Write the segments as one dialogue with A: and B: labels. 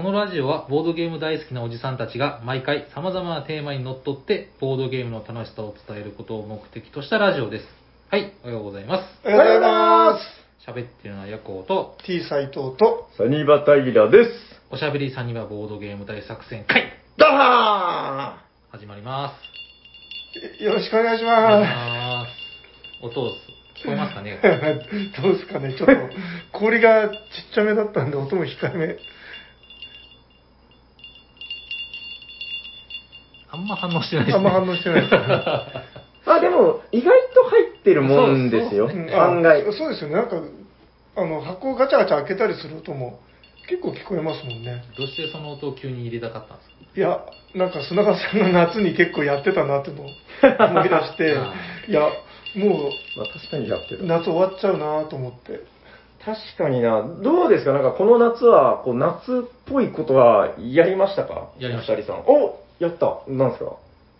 A: このラジオはボードゲーム大好きなおじさんたちが毎回様々なテーマにのっとってボードゲームの楽しさを伝えることを目的としたラジオです。はい、おはようございます。
B: おはようございます。
A: 喋ってるのはヤコウと、
B: T 斎藤と、
C: サニバタイラです。
A: おしゃべりさんにはボードゲーム大作戦会
C: ダハ
A: 始まります。
B: よろしくお願いし
A: お願いし
B: ま
A: ます。音、聞こえますかね？
B: す。どうですかね、ちょっと 氷がちっちゃめだったんで、音も控えめ。
A: んま反応してないです、ね。
B: あんま反応してないですね。
C: ー あ、でも、意外と入ってるもんですよ。
A: そうそう
B: うんあ
C: 案外。
B: そうですよね、なんか、あの、箱をガチャガチャ開けたりする音も結構聞こえますもんね。
A: どうしてその音を急に入れたかったんですか？
B: いや、なんか砂川さんが夏に結構やってたなってのを思い出して
A: あ、
B: いや、も
C: まあ確かにやってる。
B: う夏終わっちゃうなと思って。
C: 確かにな。どうですか？なんかこの夏は、こう夏っぽいことはやりましたか？
A: やりました
C: お二人さん。おやった。なんですか？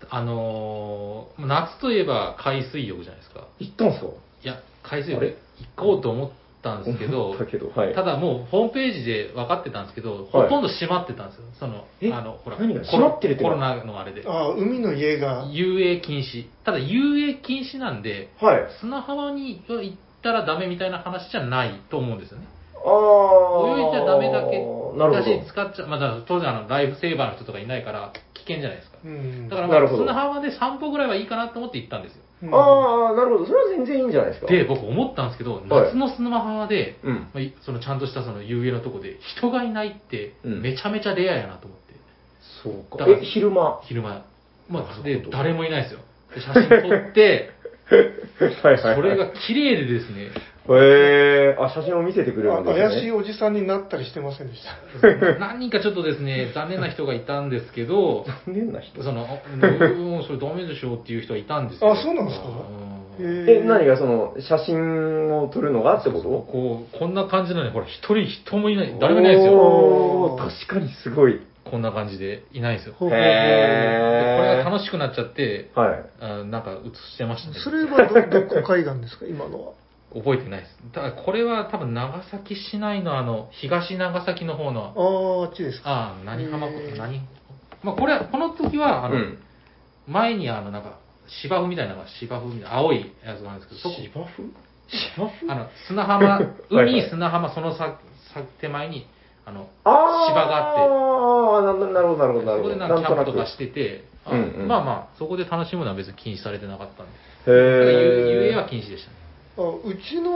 A: あのー、夏といえば海水浴じゃないですか。
C: 行ったんすか？
A: いや、海水
C: あれ？
A: 浴行こうと思ったんですけど
C: たけど、はい。
A: ただもうホームページで分かってたんですけど、ほとんど閉まってたんですよ。その、
C: え？
A: あの、ほら、
C: 何が？
A: コロ
C: 閉まってるって
A: コロナのあれで。
B: ああ、海の家が、
A: 遊泳禁止。ただ遊泳禁止なんで、
C: はい。
A: 砂浜に行ったらダメみたいな話じゃないと思うんですよね。
C: あー。
A: 泳いじゃダメだけだ
C: なるほど
A: し、。使っちゃ、まあ、だから当然あの、ライフセーバーの人とかいないから危険じゃないですか。
B: うん。
A: だからまあ
C: なるほど
A: 砂浜で散歩ぐらいはいいかなと思って行ったんですよ。
B: うん
C: あー、なるほど。それは全然いいんじゃないですか。
A: で、僕思ったんですけど、
C: はい
A: 夏の砂浜で、
C: うん。
A: まあいそのちゃんとしたその遊泳のとこで人がいないって
C: うん
A: めちゃめちゃレアやなと思って、
C: そうか。
A: だから
C: え、昼間？
A: 昼間。まあ、で誰もいないですよ。で写真撮って、
C: はいはいはい。
A: それが綺麗でですね、
C: へえー、あ、写真を見せてくれる
B: あ
C: んですね。
B: 怪しいおじさんになったりしてませんでした？
A: 何人かちょっとですね、残念な人がいたんですけど、
C: 残念な人。
A: その、あもうそれダメでしょっていう人はいたんですよ。
B: あそうなんですか？
A: うん
C: え、何がその、写真を撮るのがってこと？
A: こう、こんな感じなのに、ほら、一人人もいない、誰もいないですよ。
C: おー確かにすごい。
A: こんな感じでいないんですよ。
C: へー。
A: これが楽しくなっちゃって、
C: はい。
A: あなんか映してましたね。
B: それはど、どこ海岸ですか、今のは。
A: 覚えてないです。ただ、これは多分長崎市内のあの、東長崎の方の、
B: ああ、あっちですか。
A: ああ、何浜
B: へー
A: 何？まあ、これは、この時は、あの、
C: うん。
A: 前にあの、なんか、芝生みたいなのが、芝生みたいな、青いやつがあるんですけど、そこ、
C: 芝生？芝生？
A: あの、砂浜、
C: はい
A: 海、
C: はい
A: 砂浜、そのさ、さ手前に、あの、
C: あー
A: 芝があって、
C: あーななるほど、なるほど、なるほど。
A: そこでなんかキャンプとかしてて、あ
C: うんうん
A: まあまあ、そこで楽しむのは別に禁止されてなかったんで。
C: へ
A: 遊泳は
C: ー。
A: 禁止でしたね。
B: あうちの、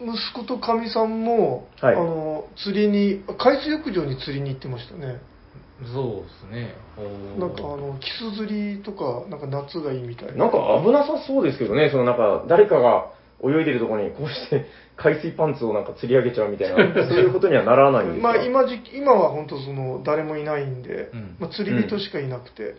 B: あの、息子とかみさんも、
C: はい
B: あの、釣りに、海水浴場に釣りに行ってましたね。
A: そうですね。
B: なんかあの、キス釣りとか、なんか夏がいいみたいな。
C: なんか危なさそうですけどね、そのなんか、誰かが泳いでるところにこうして 海水パンツをなんか釣り上げちゃうみたいな、そういうことにはならないんですか？
B: まあ今時期、今は本当その、誰もいないんで、
A: うん
B: まあ釣り人しかいなくて。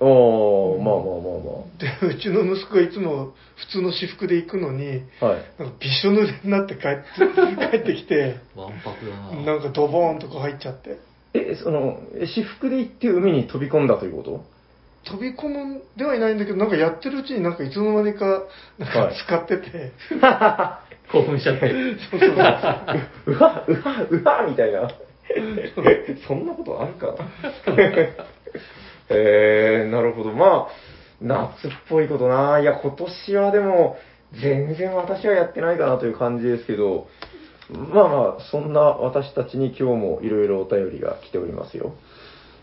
C: おー、まあまあま
B: で、うちの息子がいつも普通の私服で行くのに、
C: あまあ。はい。
B: なんかびしょ濡れになって帰って 帰ってきて、
A: わんぱくだな。
B: なんかドボーンとか入っちゃって。
C: え、その、え私服で行って海に飛び込んだということ？
B: 飛び込むんではいないんだけど、なんかやってるうちになんかいつの間にか、なんか
C: はい
B: 使ってて、
A: 興奮しちゃって。
B: そうそうそう
C: うわ、うわ、うわ、みたいな。そ んなことあるか？なえー、なるほど。まあ、夏っぽいことな。いや、今年はでも、全然私はやってないかなという感じですけど、まあまあ、そんな私たちに今日もいろいろお便りが来ておりますよ。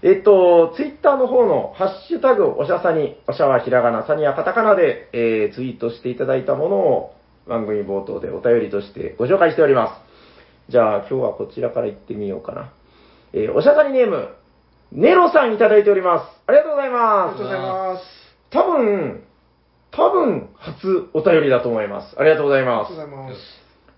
C: えっと、ツイッターの方のハッシュタグ、おしゃさに、おしゃはひらがな、さにはカタカナで、えーツイートしていただいたものを番組冒頭でお便りとしてご紹介しております。じゃあ今日はこちらから行ってみようかな。えーおしゃさにネーム、ネロさんいただいております。ありがとうござい
B: あり
C: ます
B: がとう。ございます。
C: 多分、多分、初お便りだと思います。ありがとうござい
B: ありが
C: ます
B: とうご。ざいます。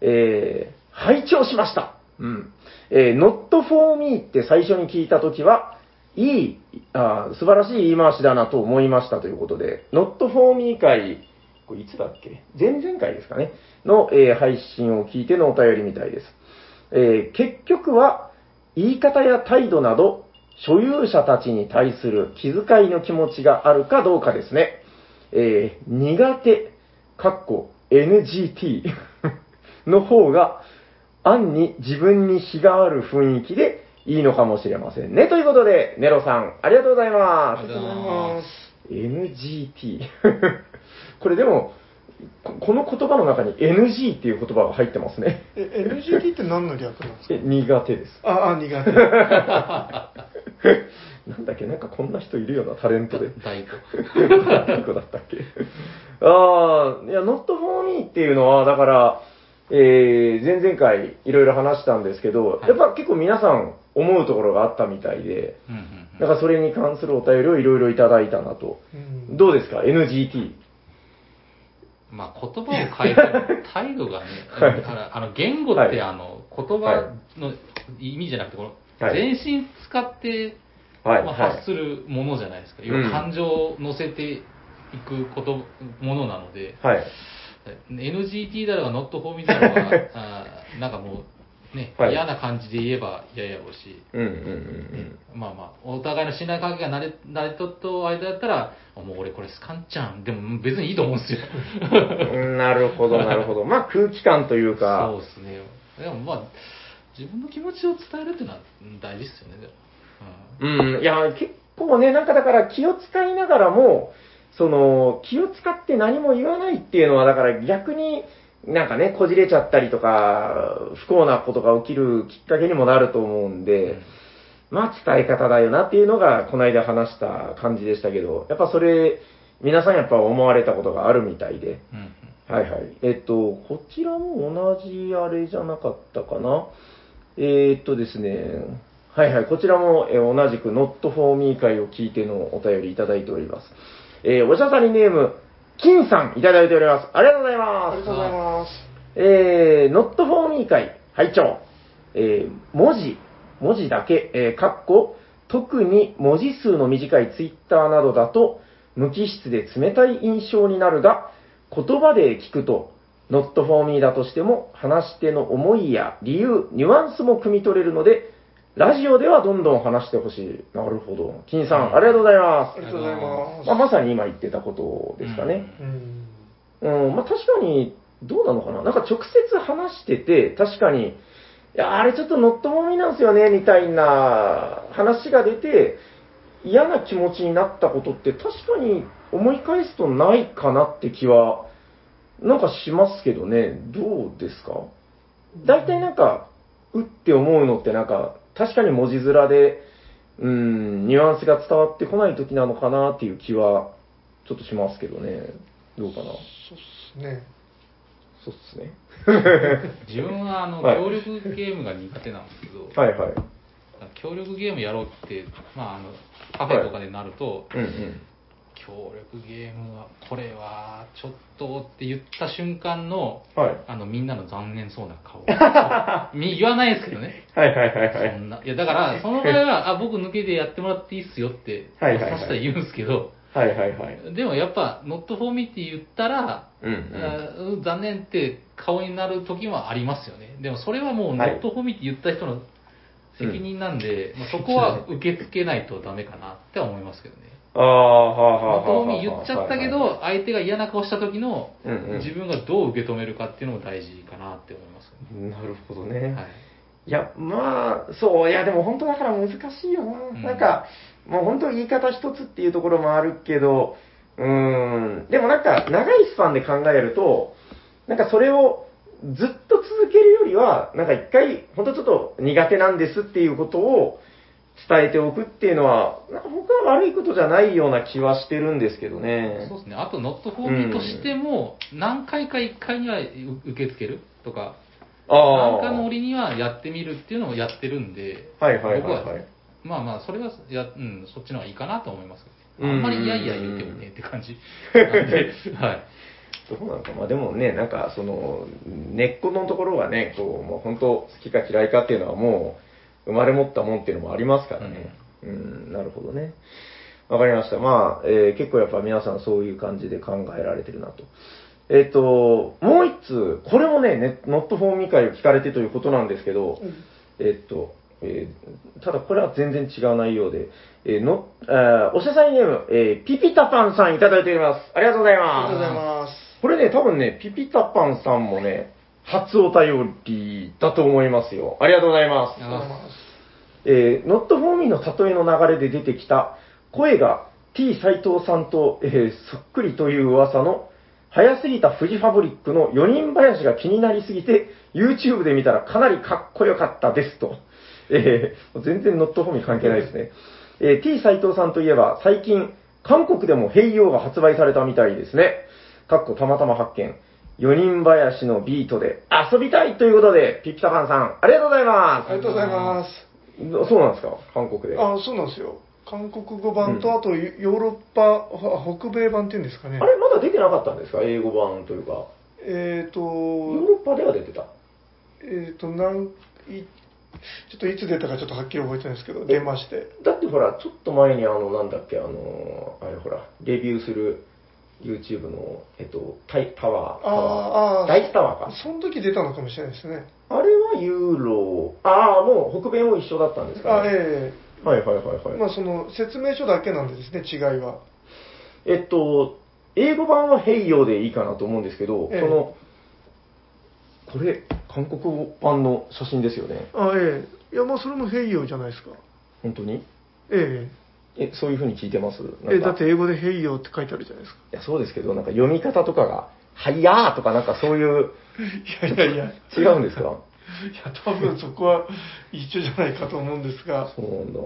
C: えー、拝聴しました。うん。えー、not for me って最初に聞いたときは、いい、あー素晴らしい言い回しだなと思いましたということで、not for me 会、これいつだっけ？前々回ですかね？の、えー配信を聞いてのお便りみたいです。えー結局は、言い方や態度など、所有者たちに対する気遣いの気持ちがあるかどうかですね。えー苦手、かっこ NGT の方が、暗に自分に非がある雰囲気でいいのかもしれませんね。ということで、ネロさん、ありがとうございます
A: あり。がとうございます。
C: NGT。これでも、ここの言葉の中に NG っていう言葉が入ってますね。
B: え、NGT って何の略なんですか？
C: え、苦手です。
B: あ、あ、苦手。
C: なんだっけ、なんかこんな人いるようなタレントで。
A: 大と。
C: 何個だったっけ？ああ、いや、not for me っていうのは、だから、えー、前々回いろいろ話したんですけど、
A: はい
C: やっぱ結構皆さん思うところがあったみたいで、だからそれに関するお便りをいろいろいただいたなと。
B: うん
C: どうですか ?NGT。
A: まあ、言葉を変えても態度がね、
C: はい
A: あのあの言語っ
C: はい
A: てあの言葉の意味じゃなくて、この
C: はい
A: 全身使って、
C: はい。
A: まあ、
C: はい
A: 発するものじゃないですか。
C: うん
A: 要は感情を乗せていくことものなので、
C: はい。
A: NGT だろうが Not for me だろうが、なんかもうね、
C: はい
A: 嫌な感じで言えば嫌やろうし、
C: うんうんうん
A: まあまあ、お互いの信頼関係が慣れ慣れとっと間だったら、あもう俺これスカンちゃん。でも別にいいと思うんですよ。
C: うん。なるほど、なるほど。まあ空気感というか、
A: そうですね。でもまあ、自分の気持ちを伝えるっていうのはうん大事ですよね、でも。
C: うん、いや、結構ね、なんかだから気を使いながらも、その、気を使って何も言わないっていうのは、だから逆に、なんかね、こじれちゃったりとか、不幸なことが起きるきっかけにもなると思うんで、まあ伝え方だよなっていうのが、この間話した感じでしたけど、やっぱそれ、皆さんやっぱ思われたことがあるみたいで、
A: うん。うん
C: はいはい。えっと、こちらも同じあれじゃなかったかな。えーっとですね、はいはい、こちらも、えー同じく Not for Me 会を聞いてのお便りいただいております。えーおしゃさりネーム、金さんいただいております。ありがとうござい
B: あ
C: ます
B: りが。とうございます。
C: えー、Not for Me 会、拝聴えー文字、文字だけ、えー、かっこ、特に文字数の短い Twitter などだと、無機質で冷たい印象になるが、言葉で聞くと、Not for Me だとしても、話し手の思いや理由、ニュアンスも汲み取れるので、ラジオではどんどん話してほしい。なるほど。金さん、ありがとうございま
B: ありがとうございます。
C: す。まあ、まさに今言ってたことですかね。
B: うん。
C: うん、まあ確かに、どうなのかななんか直接話してて、確かに、いや、あれちょっとノットもみなんですよね、みたいな話が出て、嫌な気持ちになったことって確かに思い返すとないかなって気は、なんかしますけどね、どうですか？大体なんか、うって思うのってなんか、確かに文字面で、うん、ニュアンスが伝わってこない時なのかなっていう気は、ちょっとしますけどね。どうかな？
B: そうっすね。
C: そうっすね。
A: 自分はあの、
C: はい
A: 協力ゲームが苦手なんですけど、
C: はいはい。
A: 協力ゲームやろうって、まあ、あのカフェとかでなると、
C: うんうん。
A: 協力ゲームは、これはちょっとって言った瞬間の、
C: はい。
A: あのみんなの残念そうな顔。み言わないですけどね。
C: はいはいはいはい。
A: そんな。いや、だから、その場合は、あ、僕抜けでやってもらっていいっすよって、
C: はいはいはい
A: さしたら言うんですけど、
C: はいはいはい。
A: でもやっぱ、not for me って言ったら、
C: うん
A: あうん残念って顔になる時もありますよね。でもそれはもう、
C: はい
A: not for me って言った人の責任なんで、まあ、そこは受け付けないとダメかなって思いますけどね。
C: ああ、はあはあ
A: me 言っちゃったけど、相手が嫌な顔した時の自分がどう受け止めるかっていうのも大事かなって思いますよね。
C: なるほどね。
A: はい。
C: いや、まあ、そう、いや、でも本当だから難しいよな。
A: ん
C: なんか、もう本当言い方一つっていうところもあるけど、うーん、でもなんか、長いスパンで考えると、なんかそれをずっと続けるよりは、なんか一回、本当ちょっと苦手なんですっていうことを伝えておくっていうのは、なんか僕は悪いことじゃないような気はしてるんですけどね
A: そう。ですね。あと、not for me としても、何回か1回には受け付けるとか、
C: ああ。
A: 何かの折にはやってみるっていうのをやってるんで、
C: はいはいはい
A: 僕は
C: はい。
A: まあまあ、それはや、うん、そっちの方がいいかなと思いますけどあんまりいやいや言ってもねって感じなんで、はい。
C: どうなのか、まあでもね、なんかその、根っこのところがね、こう、もう本当好きか嫌いかっていうのはもう、生まれ持ったもんっていうのもありますからね。うん、なるほどね。わかりました。まあ、えー結構やっぱ皆さんそういう感じで考えられてるなと。えっ、と、もう一通、これもね、ねノットフォーミ会を聞かれてということなんですけど、えっと、えーただこれは全然違う内容で、えーの、あーおしゃさんネーム、えーピピタパンさんいただいております。ありがとうござい
B: あ
C: ます。
B: りがとうございます。
C: これね、多分ね、ピピタパンさんもね、初お便りだと思いますよ。ありがとうございます。
A: あ
C: えー、ノットフォーミーの例えの流れで出てきた、声が T 斎藤さんと、えーそっくりという噂の、早すぎたフジファブリックの4人林が気になりすぎて、YouTube で見たらかなりかっこよかったですと。えー全然ノットフォーミー関係ないですね。えー T 斎藤さんといえば、最近、韓国でもヘイヨーが発売されたみたいですね。かっこたまたま発見。4人林のビートで遊びたいということで、ピピタパンさん、ありがとうございま
B: ありがとうございます。
C: す。そうなんですか？韓国で。あ
B: あ、そうなんですよ。韓国語版と、
C: うん
B: あとヨーロッパ、は北米版っていうんですかね。
C: れ、まだ出てなかったんですか？英語版というか。
B: えっ、と、
C: ヨーロッパでは出てた。
B: えっ、と、なん、い、ちょっといつ出たかちょっとはっきり覚えてないんですけど、出まして。
C: だってほら、ちょっと前にあの、なんだっけ、あの、あれほら、レビューする YouTube の、えっと、タイタワー、タワー
B: あーあー
C: ダイスタワーか。
B: その時出たのかもしれないですね。
C: あれはユーロ、ああ、もう北米も一緒だったんですか、
B: あ、
C: ね、
B: え
C: はいはいはい
B: え
C: はい。
B: まあその説明書だけなんでですね、違いは。
C: えっと、英語版はヘイヨーでいいかなと思うんですけど、
B: ええ
C: その、これ、韓国語版の写真ですよね。
B: あ、ええいや、まあそれもヘイヨーじゃないですか。
C: 本当に？
B: え
C: え、そういう風に聞いてます？
B: えええだって英語でヘイヨーって書いてあるじゃないですか。
C: いや、そうですけど、なんか読み方とかが、はいやーとかなんかそういう、
B: いやいやいや。
C: 違うんですか？
B: いや、多分そこは一緒じゃないかと思うんですが。
C: そうなんだ。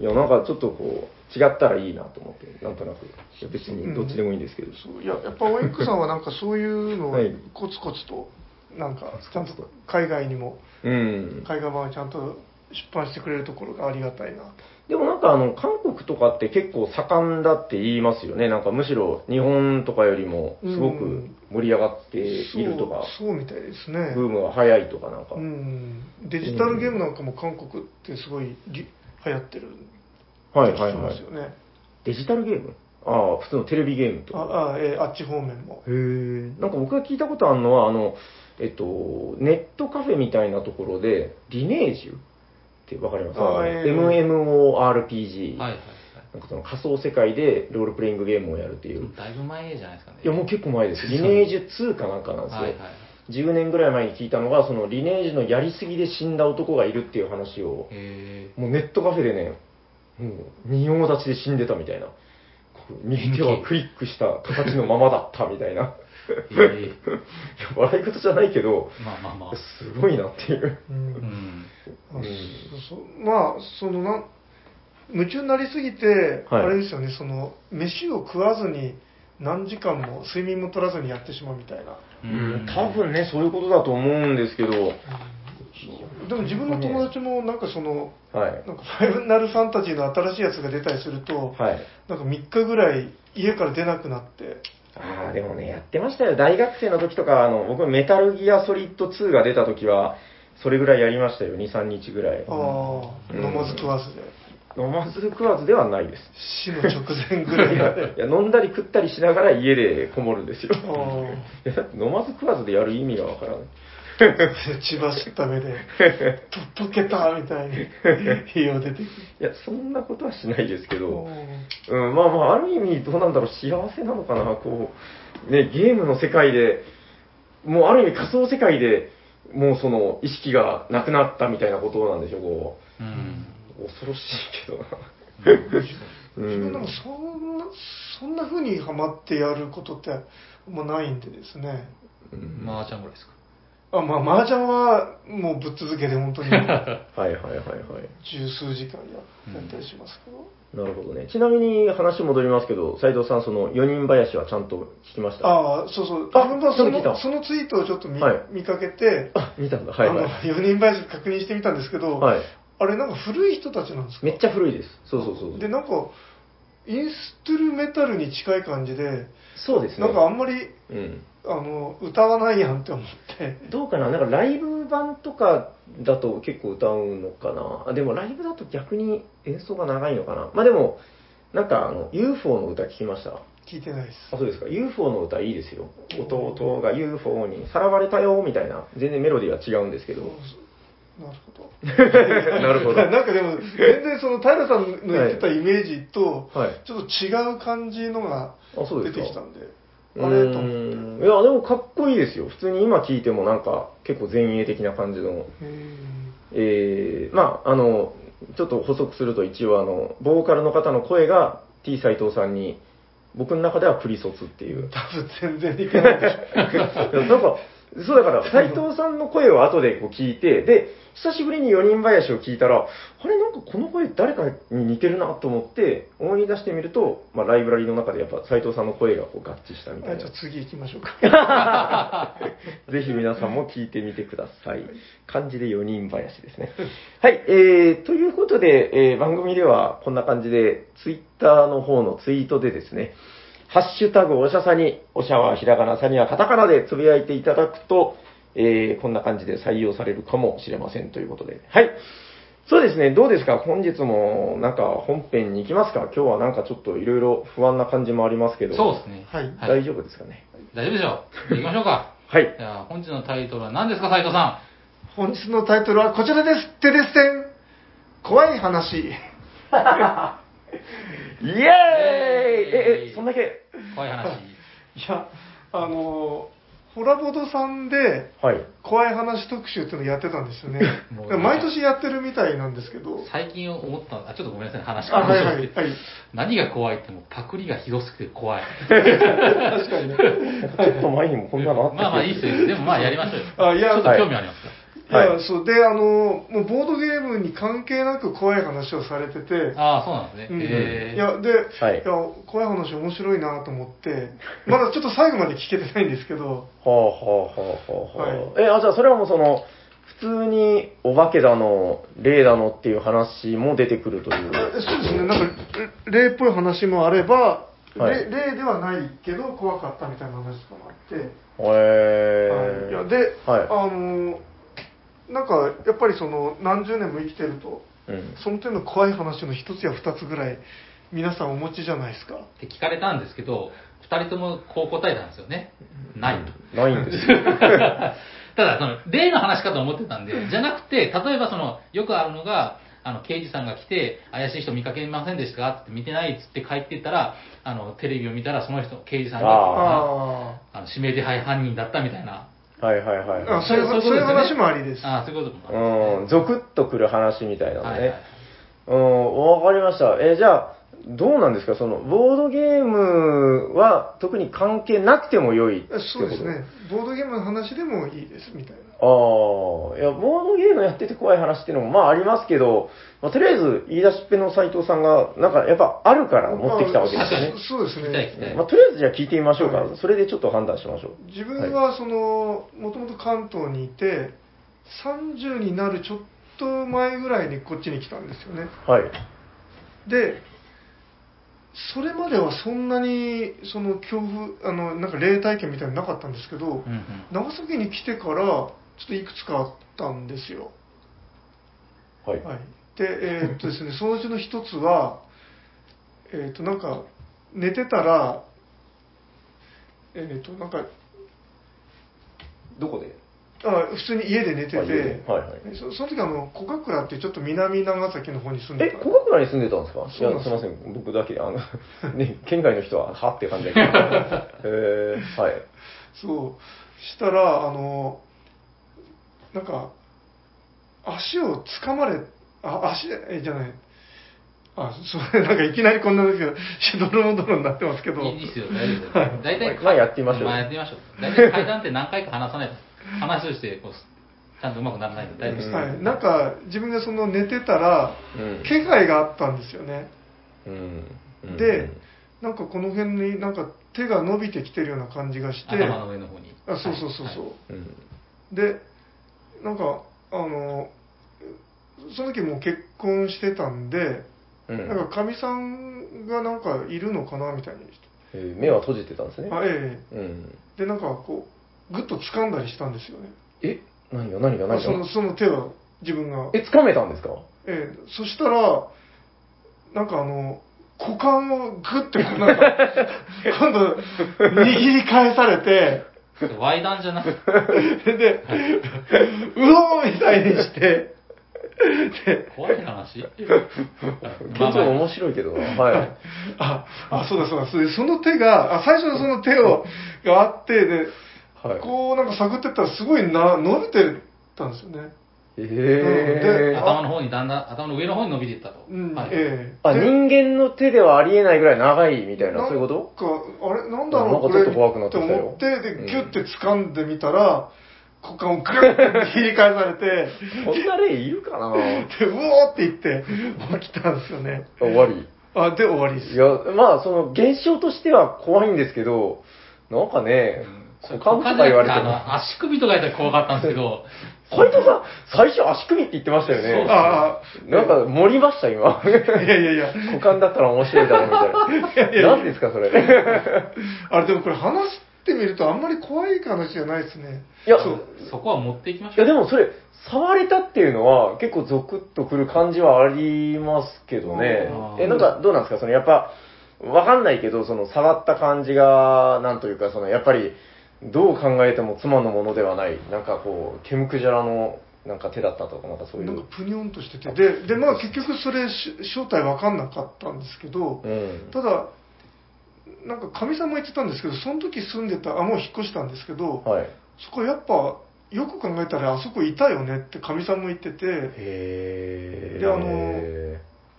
C: いや、なんかちょっとこう、違ったらいいなと思って、なんとなく。いや、別にどっちでもいいんですけど。
B: そういや、やっぱオエックさんはなんかそういうのを
C: はい
B: コツコツと、なんかちゃんと海外にも、
C: うん。
B: 海外版をちゃんと出版してくれるところがありがたいなと。
C: でもなんかあの、韓国とかって結構盛んだって言いますよね。なんかむしろ日本とかよりもすごく盛り上がっているとか、
B: そうそうみたいですね。
C: ブームが早いとかなんか。
B: うん、デジタルゲームなんかも韓国ってすごいり流行ってる
C: はいはいはい。デジタルゲーム？ああ、普通のテレビゲームとか。
B: ああ、えーあっち方面も。
C: へえ。なんか僕が聞いたことあるのは、あの、えっと、ネットカフェみたいなところで、リネージュ？ってわかります？
B: あ
C: あの
B: ええ
C: ?MMORPG。
A: はいはい
C: なんかその仮想世界でロールプレイングゲームをやるっていう。
A: はい。だいぶ前じゃないですかね。
C: いや、もう結構前です。リネージュ2かなんかなんですよ。
A: はいはい。
C: 10年ぐらい前に聞いたのが、そのリネージュのやりすぎで死んだ男がいるっていう話を、
A: へ
C: もうネットカフェでね、もう仁王立ちで死んでたみたいな。こう右手はクリックした形のままだったみたいな。
A: え。
C: い や笑い事じゃないけど、
A: まあまあまあ。
C: すごいなっていう。
B: う
A: うん。
B: そそまあそのな夢中になりすぎて、
C: はい。
B: あれですよねその飯を食わずに何時間も睡眠も取らずにやってしまうみたいな、
C: うん、多分ね、そういうことだと思うんですけど、
B: でも自分の友達もなんかその
C: はい。
B: なんかファイブナルファンタジーの新しいやつが出たりすると、
C: はい。
B: なんか3日ぐらい家から出なくなって。
C: ああ、でもね、やってましたよ。大学生の時とか、あの、僕、メタルギアソリッド2が出た時は、それぐらいやりましたよ。2、3日ぐらい。
B: ああ、
C: うん
B: 飲まず食わずで
C: 飲まず食わずではないです。
B: 死の直前ぐらいまで
C: いや、飲んだり食ったりしながら家でこもるんですよ。だって飲まず食わずでやる意味がわからない。
B: 血走った目でと溶けたみたいに火を出てくる
C: いや、そんなことはしないですけど、
B: お
C: うん、まあまあ、ある意味、どうなんだろう、幸せなのかな、こう、ね、ゲームの世界で、もうある意味仮想世界で、もうその意識がなくなったみたいなことなんでしょう、こ
A: うん。
C: う、恐ろしいけどな。う
B: 自分なん
C: ん
B: か、そんなそんな風にハマってやることってもうないんでですね
C: うん
A: まあちゃんぐらいですか？
B: あまあ麻雀はもうぶっ続けで本当に
C: はいはいはいはい。
B: 十数時間ややったりしますけど、
C: なるほどね。ちなみに話戻りますけど、斉藤さん、その4人林はちゃんと聞きました？
B: ああそうそう
C: あ
B: 自分はそのその？ツイートをちょっと見,、
C: はい
B: 見かけて、
C: あ、見たんだ。はいはい。
B: あの4人林確認してみたんですけど、
C: はい。
B: あれなんか古い人たちなんですか？
C: めっちゃ古いです。そうそうそう。
B: でなんかインストゥルメタルに近い感じで
C: そうですね。
B: なんかあんまり
C: うん。
B: あの歌わないやんって思って
C: どうかななんかライブ版とかだと結構歌うのかなあでもライブだと逆に演奏が長いのかなまあでも、なんかあの、UFO の歌聞きました？あ、
B: 聞いてないです
C: そうですか。UFO の歌いいですよ。弟が UFO にさらわれたよ、みたいな。全然メロディーは違うんですけど。
B: なるほど
C: なるほど。
B: なんかでも、全然その平さんの言ってたイメージと、
C: はい。
B: ちょっと違う感じのが。出てきたんで、
C: う
B: あれ？と思って。
C: いや、でもかっこいいですよ。普通に今聴いてもなんか結構前衛的な感じの。
B: へ
C: えー、まあ、あの、ちょっと補足すると一応あの、ボーカルの方の声が T 斎藤さんに、僕の中ではプリ卒っていう。
B: 多分全然似てないでしょ。
C: なんか、そうだから、斎藤さんの声を後でこう聞いて、で、久しぶりに4人林を聞いたら、あれなんかこの声誰かに似てるなと思って、思い出してみると、まあライブラリの中でやっぱ斎藤さんの声がこう合致したみたいな
B: はいじゃあ。次行きましょうか。
C: ぜひ皆さんも聞いてみてください。漢字で4人林ですね。はい、えー、ということで、えー番組ではこんな感じで、ツイッターの方のツイートでですね、ハッシュタグおしゃさに、おしゃはひらがな、さにはカタカナでつぶやいていただくと、えーこんな感じで採用されるかもしれませんということで。はい。そうですね、どうですか本日もなんか本編に行きますか今日はなんかちょっといろいろ不安な感じもありますけど。
A: そうですね。
B: はい
C: 大丈夫ですかね
A: 大丈夫でしょう。行きましょうか。
C: はい。
A: じゃあ、本日のタイトルは何ですか、斉藤さ
B: 本日のタイトルはこちらです。てですてん。怖い話。
C: イエーイえ、え、そんだけ？
A: ん。怖い話。
B: いや、あの、ホラボドさんで、
C: はい。
B: 怖い話特集っていうのやってたんですよね
A: もう。
B: で毎年やってるみたいなんですけど。
A: 最近思ったあ、ちょっとごめんなさい、話
B: あ、はい
A: が
B: はい、はい。
A: 何が怖いってもうパクリがひどすくて怖い。
B: 確かにね。
C: ちょっと前にもこんなのあった
A: まあまあいいっすよ。でもまあやりましょうよ。
B: あいや
A: ちょっと興味ありますか？
B: い。や、
C: はい
B: そう、で、あの、もうボードゲームに関係なく怖い話をされてて、
A: ああ、そうなんです
B: うん。
A: ね。へえ
B: いや、で、
C: はい。
B: いや、怖い話面白いなと思って、まだちょっと最後まで聞けてないんですけど、
C: はあはあはあはあ、
B: はい。
C: え、あ、じゃあそれはもうその、普通にお化けだの、霊だのっていう話も出てくるという。
B: あそうですね、なんか、霊っぽい話もあれば、
C: はい。
B: 霊霊ではないけど怖かったみたいな話とかもあって、
C: へー。
B: はい。いやで、
C: はい。
B: あのなんかやっぱりその何十年も生きてると
C: うん。
B: その点の怖い話の一つや二つぐらい皆さんお持ちじゃないですか
A: って聞かれたんですけど、二人ともこう答えたんですよね。ないと。
C: ないんです。
A: ただ、その、例の話かと思ってたんで、じゃなくて、例えばその、よくあるのが、あの、刑事さんが来て、怪しい人見かけませんでしたかって見てないっつって帰ってったら、あの、テレビを見たらその人、刑事さんが、
C: あ
B: あ
A: あの指名手配犯人だったみたいな。
C: はいはいはい
B: ああそういう
A: そういうこと
B: そういう話もありです。
A: ああ、そういうこともあるん
C: うん、
A: ですね。
C: ゾクッとくる話みたいなのね。
A: はいはい。
C: うん、わかりました。え、じゃあ、どうなんですか？その、ボードゲームは特に関係なくても良い
B: そうですね。ボードゲームの話でもいいですみたいな。
C: ああ、いや、ボードゲームやってて怖い話っていうのもまあありますけど、まあ、とりあえず言い出しっぺの斎藤さんが、なんかやっぱあるから持ってきたわけですよね。
B: あ。そうですね。
C: まあ、とりあえずじゃあ聞いてみましょうか。
B: はい。
C: それでちょっと判断しましょう。
B: 自分はそのもともと関東にいて30になるちょっと前ぐらいにこっちに来たんですよね。
C: はい。
B: でそれまではそんなにその恐怖あのなんか霊体験みたいなのなかったんですけど、
A: うんうん。
B: 長崎に来てからちょっといくつかあったんですよ。
C: はい。
B: はい、で、えーっとですね、そのうちの一つは、えーっと、なんか、寝てたら、えーっと、なんか、
C: どこで？
B: あ普通に家で寝てて、
C: はいはい
B: そその時あの、小倉ってちょっと南長崎の方に住んで
C: え、
B: た。
C: 小倉に住んでたんですか？いや、
B: そうなんです
C: すみません。僕だけ、あの、ね、県外の人は、はって感じだけど。えー、はい。
B: そう。したら、あの、なんか、足を掴まれ、あ、足、え、じゃない。あ、それ、なんかいきなりこんな時が、しどろもどろになってますけど。
A: いいですよ、大丈夫です
B: はい
A: よ。大体、
C: まあやってみましょう
A: まあやってみましょう。大体階段って何回か話さないと、話としてこう、ちゃんとうまくならないので大丈夫です。
B: はい、なんか自分がその寝てたら、
C: うん
B: 気配があったんですよね、
C: うん。うん
B: で、なんかこの辺になんか手が伸びてきてるような感じがして
A: 頭の上の方に。
B: あそうそうそうそう、
A: はい
C: うん。
B: でなんかあのその時もう結婚してたんで、
C: うん
B: なんかかみさんがなんかいるのかなみたいにして、
C: えー目は閉じてたんですね。
B: あえ
C: うん。
B: えでなんかこうぐっと掴んだりしたんですよね。
C: え？何が？何が？
B: あ
C: 何が？
B: そのその手を自分が。
C: え、掴めたんですか？
B: ええ、そしたら、なんかあの、股間をグッてこうなんか、今度、握り返されて、
A: ちょっとワイダンじゃなくて、
B: で、うおーみたいにして、で、
A: 怖い話？
C: 結構面白いけどな。はい。
B: あ、あ、そうだそうだ、その手が、あ最初のその手を、があって、で、
C: はい。
B: こうなんか探ってったらすごいな、伸びてたんですよね。
C: へえ。
A: 頭の方にだんだん、頭の上の方に伸びていったと。
B: うん、
A: はい
B: ええ
C: あ、
B: で
C: 人間の手ではありえないぐらい長いみたいな、そういうこと？
B: なんか、あれ、なんだろう、
C: なんか
B: これ
C: ちょっと怖くなってきたよ
B: 思って、で、
C: うん
B: ギュッて掴んでみたら、股間をグッて切り返されて、
C: そんな例いるかな？
B: で、うおーって言って、起きたんですよね。
C: 終わり？
B: あ、で、終わりです。
C: いや、まあ、その、現象としては怖いんですけど、なんかね、
A: そう
C: 股間とか言われても。
A: あの、足首とか言ったら怖かったんですけど、
C: 斉藤さん、最初足首って言ってましたよね。
B: あ
C: なんか盛りました、今。
B: あ、いやいやいや、
C: 股間だったら面白いだろうみたいな。何ですか、それ。
B: あれでもこれ話してみるとあんまり怖い話じゃないですね。
C: いや、
B: そ
A: こは持っていきま
C: いや
A: しょう。
C: でもそれ、触れたっていうのは結構ゾクッとくる感じはありますけどねえ、なんかどうなんですか？そのやっぱ、わかんないけど、その触った感じが、なんというか、そのやっぱり、どう考えても妻のものではない、なんかこう、ケムクジャラのなんか手だったとか、なんかそういう。
B: なんかプニョンとしてて。で、で、まあ結局それし正体わかんなかったんですけど、
C: うん。
B: ただ、なんかかみさんも言ってたんですけど、その時住んでた、あ、もう引っ越したんですけど、
C: はい。
B: そこやっぱ、よく考えたらあそこいたよねってかみさんも言ってて、
C: へー。
B: であの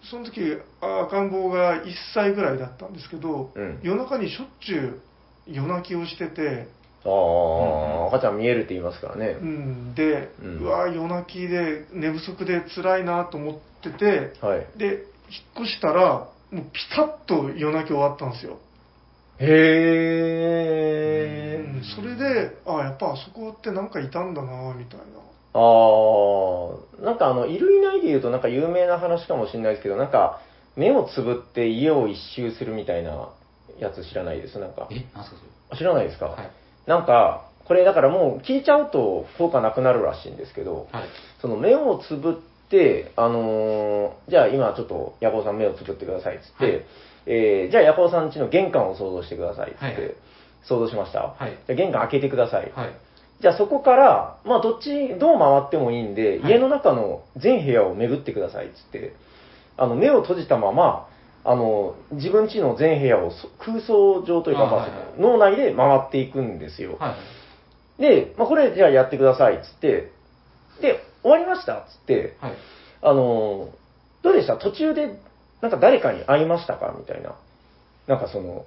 B: その時赤ん坊が1歳ぐらいだったんですけど、
C: うん
B: 夜中にしょっちゅう夜泣きをしてて、
C: ああ、赤ちゃん見えるって言いますからね
B: う。ん、で、
C: う
B: うんわ夜泣きで寝不足で辛いなと思ってて、
C: はい。
B: で、引っ越したら、もうピタッと夜泣き終わったんですよ。
C: へー。
B: うん、それで、あやっぱあそこってなんかいたんだなみたいな。
C: ああ、なんかあの、いるいないで言うとなんか有名な話かもしれないですけど、なんか、目をつぶって家を一周するみたいなやつ知らないです？なんか。
A: え、なんすかそ
C: あ知らないですか、
A: れ。はい。
C: なんか、これだからもう聞いちゃうと効果なくなるらしいんですけど、
A: はい。
C: その目をつぶって、あのーじゃあ今ちょっと、ヤコウさん目をつぶってくださいっつって、
A: はい
C: えーじゃあヤコウさん家の玄関を想像してくださいっつって、想像しました？
A: はい
C: じゃあ玄関開けてください。
A: はい。
C: じゃあそこから、まあどっち、どう回ってもいいんで、
A: はい
C: 家の中の全部屋を巡ってくださいっつって、あの、目を閉じたまま、あの、自分家の全部屋をそ空想上というか、脳内で回っていくんですよ。
A: はい。
C: で、まあこれじゃあやってくださいっつって、で、終わりましたっつって、
A: はい。
C: あの、どうでした？途中で、なんか誰かに会いましたか？みたいな。なんかその、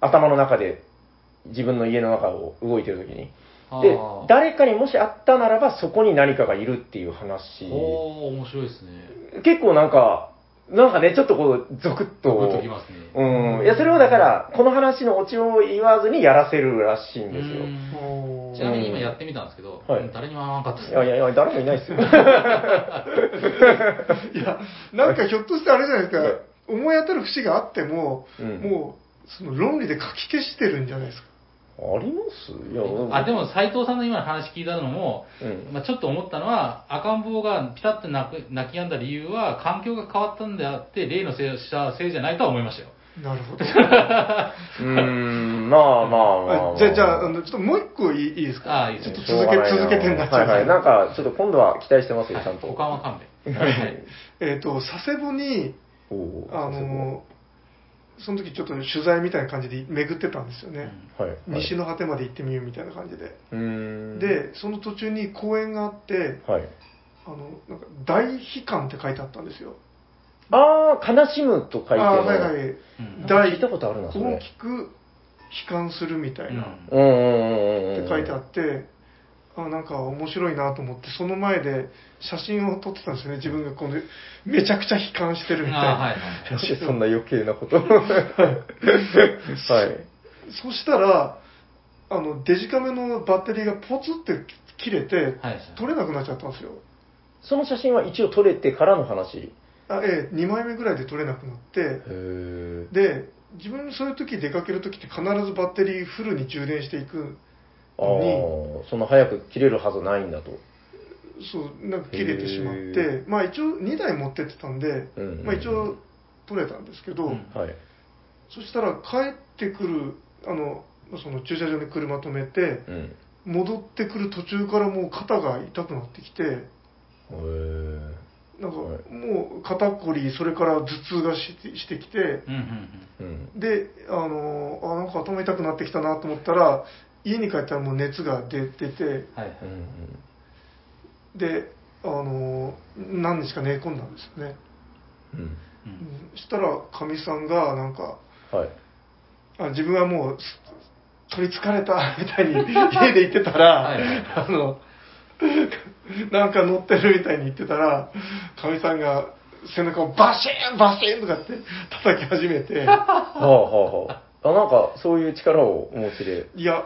C: 頭の中で自分の家の中を動いてるときに。で誰かにもし会ったならばそこに何かがいるっていう話。
A: おー、面白いですね。
C: 結構なんか、なんかね、ちょっとこう、ゾクッと。
A: グッときますね。
C: うん。いや、それをだから、この話のオチを言わずにやらせるらしいんですよ。
A: ちなみに今やってみたんですけど、
C: はい
A: 誰にも会わなかったです
C: いやいやいや、誰もいないですよ。
B: いや、なんかひょっとしてあれじゃないですか、思い当たる節があっても、
C: うん
B: もう、その論理で書き消してるんじゃないですか。
C: あります？いや、
A: あでも斉藤さんの今の話聞いたのも、
C: うん。
A: まあ、ちょっと思ったのは赤ん坊がピタッと泣く泣き止んだ理由は環境が変わったんであって例のせいしたせいじゃないとは思いましたよ。
B: なるほど。
C: うーん、まあまあまあまあ、
B: あじゃあ、じゃあ、ちょっともう一個いいいいですか？
A: あいいです
B: ちょっと続け、続けてになっちゃう。
C: はいはい。なんか、ちょっと今度は期待してますよ、ちゃんと。
A: 股間は勘弁。はい
B: えっ、と、佐世保に、
C: おお
B: あの、その時ちょっと取材みたいな感じで巡ってたんですよね。
C: はい。はい
B: 西の果てまで行ってみようみたいな感じで。で、その途中に公園があって、
C: はい。
B: あの、なんか、大悲観って書いてあったんですよ。
C: あー、悲しむと書いて
B: あ
C: る。
B: はいはい。
A: うん
B: 大
C: 聞いたことあるな。
B: 大きく悲観するみたいな、
A: うん
C: うんうんうんうん。
B: って書いてあって、あなんか面白いなと思って、その前で写真を撮ってたんですよね、自分がこのめちゃくちゃ悲観してるみたいな。
A: あはいはい
C: そんな余計なこと。はい。
B: そしたら、あのデジカメのバッテリーがポツって切れて、
A: はい
B: 撮れなくなっちゃったんですよ。
C: その写真は一応撮れてからの話？
B: あええ、2枚目ぐらいで撮れなくなって。で、自分そういう時出かける時って必ずバッテリーフルに充電していくに、
C: ー、そんな早く切れるはずないんだと。
B: そう、なんか切れてしまっ
C: へ
B: て、まあ一応2台持ってってたんで、
C: うん
B: まあ一応取れたんですけど、
A: うん
C: はい。
B: そしたら帰ってくる、あの、その駐車場に車止めて、
C: うん。
B: 戻ってくる途中からもう肩が痛くなってきて、
C: へー。
B: なんか
C: はい
B: もう肩こり、それから頭痛がしてしてきて、
A: うんうん
C: うん。
B: で、あの、あ、なんか頭痛くなってきたなと思ったら、家に帰ったらもう熱が出てて、
A: うんはい
C: うんうん
B: で、あの何日か寝込んだんですよね、
C: うん。
A: うん
B: うんしたらかみさんがなんか
C: はい。
B: あ自分はもうす取りつかれた みたいに家で言ってたら
A: はいはい
B: あのなんか乗ってるみたいに言ってたらかみさんが背中をバシーンバシーンとかって叩き始めて
C: はあはあはあ。あ、なんか、そういう力をお持ちで。
B: いや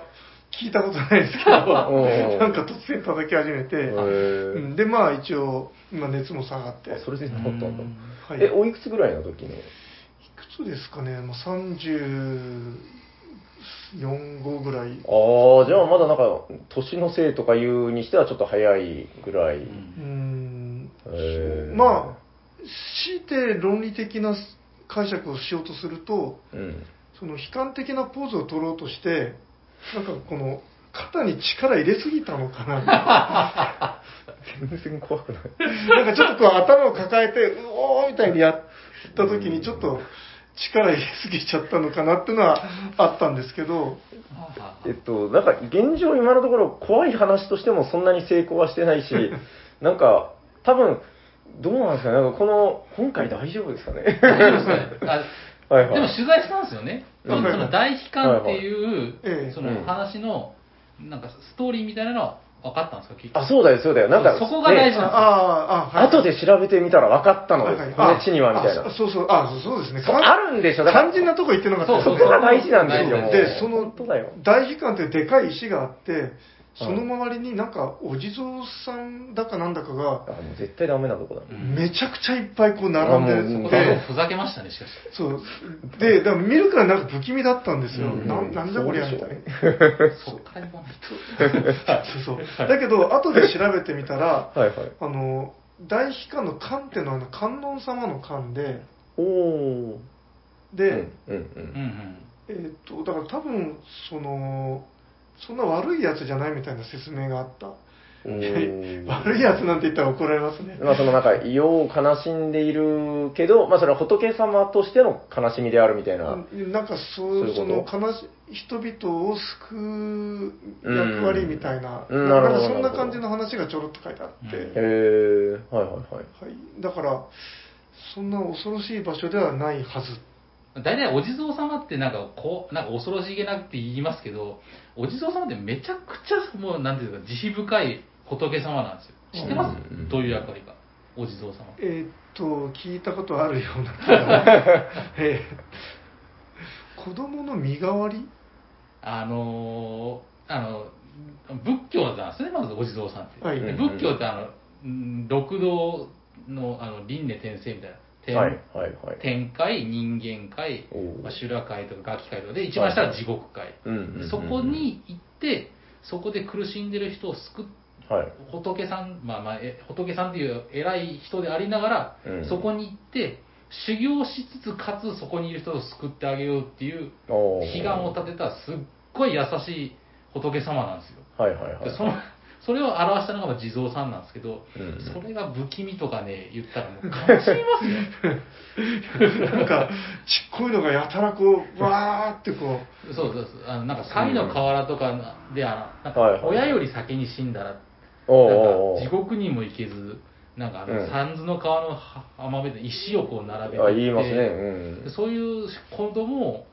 B: 聞いたことないですけど
C: うん
B: なんか突然叩き始めて、
C: へ
B: うん。でまあ一応今熱も下がって。
C: あそれで治ったんだ。
B: はい。
C: え、おいくつぐらいの時の
B: いくつですかね、まあ、34、5ぐらい。
C: ああ、じゃあまだなんか、年のせいとか言うにしてはちょっと早いぐらい。
A: うん。
B: まあ、強いて論理的な解釈をしようとすると、
C: うん。
B: その悲観的なポーズを取ろうとして、なんかこの、肩に力入れすぎたのかな。
C: 全然怖くない。
B: なんかちょっとこう頭を抱えて、うおーみたいにやった時にちょっと力入れすぎちゃったのかなっていうのはあったんですけど、
C: えっと、なんか現状今のところ怖い話としてもそんなに成功はしてないし、なんか多分、どうなんですかね、なんかこの、今回大丈夫ですかね。
A: 大丈夫ですかねあ
C: はいはい。
A: でも取材したんですよね。その大悲観っていう
B: ええ
A: その話のなんかストーリーみたいなのは分かったんですか結局？
C: あ、そうだよ、そうだよ。なんか、
A: そこが大事
C: ね
A: なんですよ
B: ああ、あ、はい。
C: 後で調べてみたら分かったのです。
B: はいはい
C: この地には、みたいな
B: あ。そうそう、あ、そうですね。
C: あるんでしょだから
B: 肝心なとこ行ってなかった
A: そうそう
C: そこが大事なんですよ。
B: で、その。大悲観ってでかい石があって、その周りになんかお地蔵さんだかなんだかが、
C: あもう絶対ダメなとこだ。
A: うん
B: めちゃくちゃいっぱいこう並んでるで、
A: ふざけましたねしかし。
B: そう。で、だから見るからなんか不気味だったんですよ。
C: うん。
B: なんなんじゃこりゃみたいな。
A: そっから言わないと
B: そう。そう。だけど、後で調べてみたら、
C: はいはい。
B: あの、大悲観の観っていうのはあの観音様の観で、
C: おー。
B: で、
C: うんうんう。
A: うんん。
B: えーっと、だから多分、その、そんな悪いやつじゃないみたいな説明があった。悪いやつなんて言ったら怒られますね。
C: まあそのなんか、世を悲しんでいるけど、まあそれは仏様としての悲しみであるみたいな。
B: なんかそう
C: そ
B: の悲し人々を救う役割みたいな、
C: うん
B: なそんな感じの話がちょろっと書いてあって、
A: うん
C: へえ、はいはいはい。
B: はい、だから、そんな恐ろしい場所ではないはず。
A: 大体お地蔵様ってなんかこうなんか恐ろしげなって言いますけどお地蔵様ってめちゃくちゃもうなんていうか慈悲深い仏様なんですよ。知ってます、
C: うん
A: どういう役割か。お地蔵様。
B: えーっと、聞いたことあるような気が、えー子供の身代わり？
A: あのーあの仏教なんですねまずお地蔵さんって、
B: はい。
A: で仏教ってあのうん六道のあの輪廻転生みたいな天,、
C: はいはいはい。
A: 天界人間界まあ、修羅界とかガキ界とかで一番下が地獄界、そこに行ってそこで苦しんでる人を救っ
C: はい。
A: 仏さん、まあまあ、え仏さんっていう偉い人でありながら、
C: うん。
A: そこに行って修行しつつかつそこにいる人を救ってあげようっていう。悲願を立てたすっごい優しい仏様なんですよ。
C: はいはいはい。
A: でそのそれを表したのがまあ地蔵さんなんですけど、
C: うん。
A: それが不気味とかね言ったらもう 悲しみますよ。
B: なんか、ちっこいのがやたらこう、わーってこ
A: そうそうそうあのなんかサイの河原とかであのなんか親より先に死んだらなんか地獄にも行けず、なんかあの、
C: うん。
A: 三途の川の浜辺で石をこう並べて
C: 言いますね。うん。
A: で。そういう子供を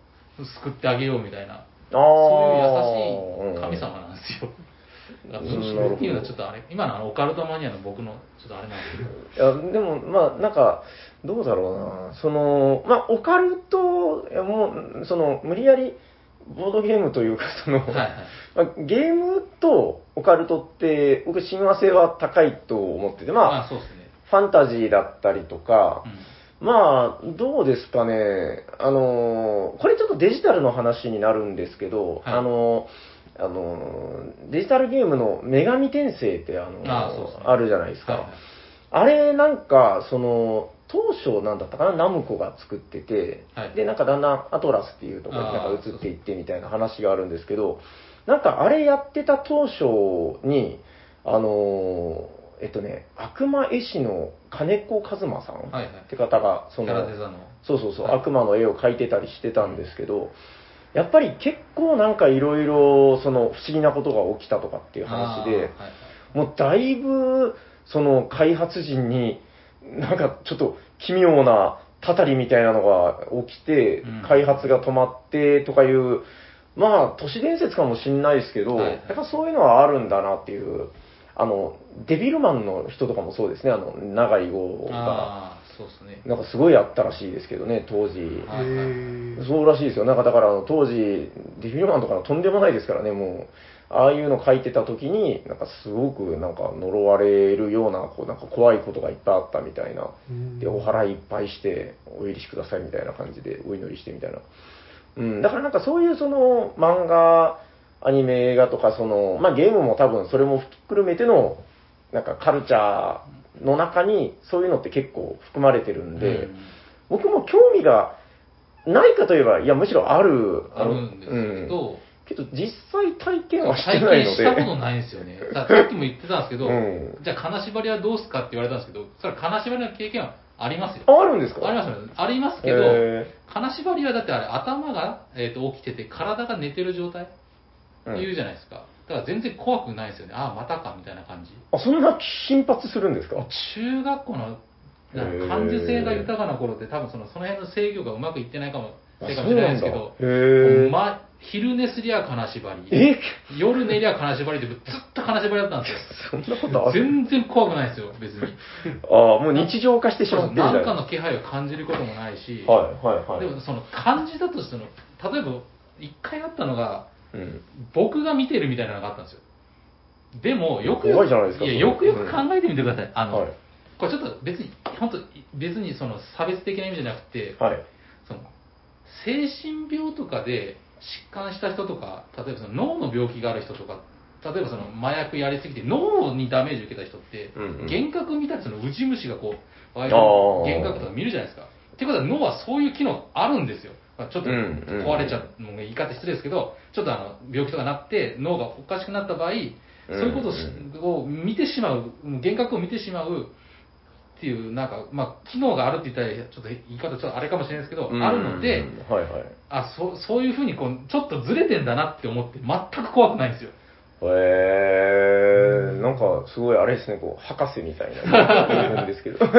A: 救ってあげようみたいな、
C: あ
A: そういう優しい神
C: さ
A: 様なんですよ。だそれっていうのはちょっとあれ、今のあのオカルトマニアの僕のちょっとあれなんですけど、
C: いや、でも、まあ、なんか、どうだろうな。その、まあ、オカルト、いやもう、その、無理やり、ボードゲームというか、その、
A: はいはい。
C: まあゲームとオカルトって、僕、親和性は高いと思ってて、まあ、
A: あそうですね。
C: ファンタジーだったりとか
A: う、ん
C: まあ、どうですかね。あの、これちょっとデジタルの話になるんですけど、
A: はい
C: あの、あの、デジタルゲームの女神転生って、あの、
A: あね
C: あるじゃないですか。
A: はいはい
C: あれなんか、その、当初なんだったかな、ナムコが作ってて、
A: はい
C: で、なんかだんだんアトラスっていうところになんか移っていってみたいな話があるんですけど、なんかあれやってた当初に、あのーえっとね、悪魔絵師の金子一馬さんって方が、その。そうそうそう、
A: はい
C: 悪魔の絵を描いてたりしてたんですけど、やっぱり結構なんかいろいろ、その不思議なことが起きたとかっていう話で、
A: はいはい。
C: もうだいぶ、その開発陣に、なんかちょっと奇妙なたたりみたいなのが起きて
A: うん、
C: 開発が止まってとかいう、まあ、都市伝説かもしんないですけど、
A: はい。
C: やっぱそういうのはあるんだなっていう、あの、デビルマンの人とかもそうですね、あの、長井豪が。
A: そうですね。
C: なんかすごいあったらしいですけどね、当時。
A: はいはい
B: へー
C: そうらしいですよ。なんかだからあの当時、デビルマンとかのとんでもないですからね、もう。ああいうの書いてた時に、なんかすごくなんか呪われるような、こうなんか怖いことがいっぱいあったみたいな。
B: うん
C: で、お祓いいっぱいして、お許しくださいみたいな感じで、お祈りしてみたいな。うん、だからなんかそういうその漫画、アニメ映画とか、その、まあゲームも多分それもひっくるめての、なんかカルチャーの中にそういうのって結構含まれてるんで、
A: うん
C: 僕も興味がないかといえば、いや、むしろある。
A: あるんですけ
C: うん
A: ど、
C: けど、実際体験はして
A: 体
C: ないので。
A: 験したことないんですよね。さっきも言ってたんですけど、
C: うん
A: じゃあ金縛りはどうすかって言われたんですけど、それは金縛りの経験はありますよ。
C: ああるんですか？
A: ありますよね。ありますけど、
C: へ
A: 金縛りはだってあれ頭が、えー、と起きてて体が寝てる状態
C: ーうん
A: 言うじゃないですか。だから全然怖くないですよね。ああ、またかみたいな感じ。
C: あ、そんな頻発するんですか？
A: 中学校のなんか感受性が豊かな頃って多分そのその辺の制御がうまくいってないかも
C: あ
A: せいかもしれないですけど、ま、昼寝すりゃ金縛り、
C: え
A: 夜寝りゃ金縛りってずっと金縛りだったんですよ。
C: そんなことある？
A: 全然怖くないですよ、別に。
C: ああ、もう日常化してしまってな。
A: 何かの気配を感じることもないし、
C: はい、はい、はい。
A: でもその感じたとしても、例えば一回あったのが、
C: うん。
A: 僕が見てるみたいなのがあったんですよ。でも、よくよ
C: いじゃないですか
A: や
C: それ
A: よくよく考えてみてください。あの、
C: はい
A: これちょっと別に、本当別にその差別的な意味じゃなくて、
C: はい。
A: その精神病とかで疾患した人とか、例えばその脳の病気がある人とか、例えばその麻薬やりすぎて脳にダメージ受けた人って、
C: うんうん
A: 幻覚見たりそのウジ虫がこう、
C: あー
A: 幻覚とか見るじゃないですか。ってことは脳はそういう機能あるんですよ。まあ、ちょっと
C: うんうん
A: 壊れちゃうのが言い方失礼ですけど、ちょっとあの病気とかなって脳がおかしくなった場合、そういうことを見てしまう、幻覚を見てしまうっていう、なんか、まあ、機能があるって言ったら、ちょっと言い方ちょっとあれかもしれないですけど、あるので、
C: うんはい、はい。
A: あそそういうふうにこうちょっとずれてんだなって思って全く怖くないんですよ。
C: えー、なんかすごいあれですね、こう、博士みたいな ですけど。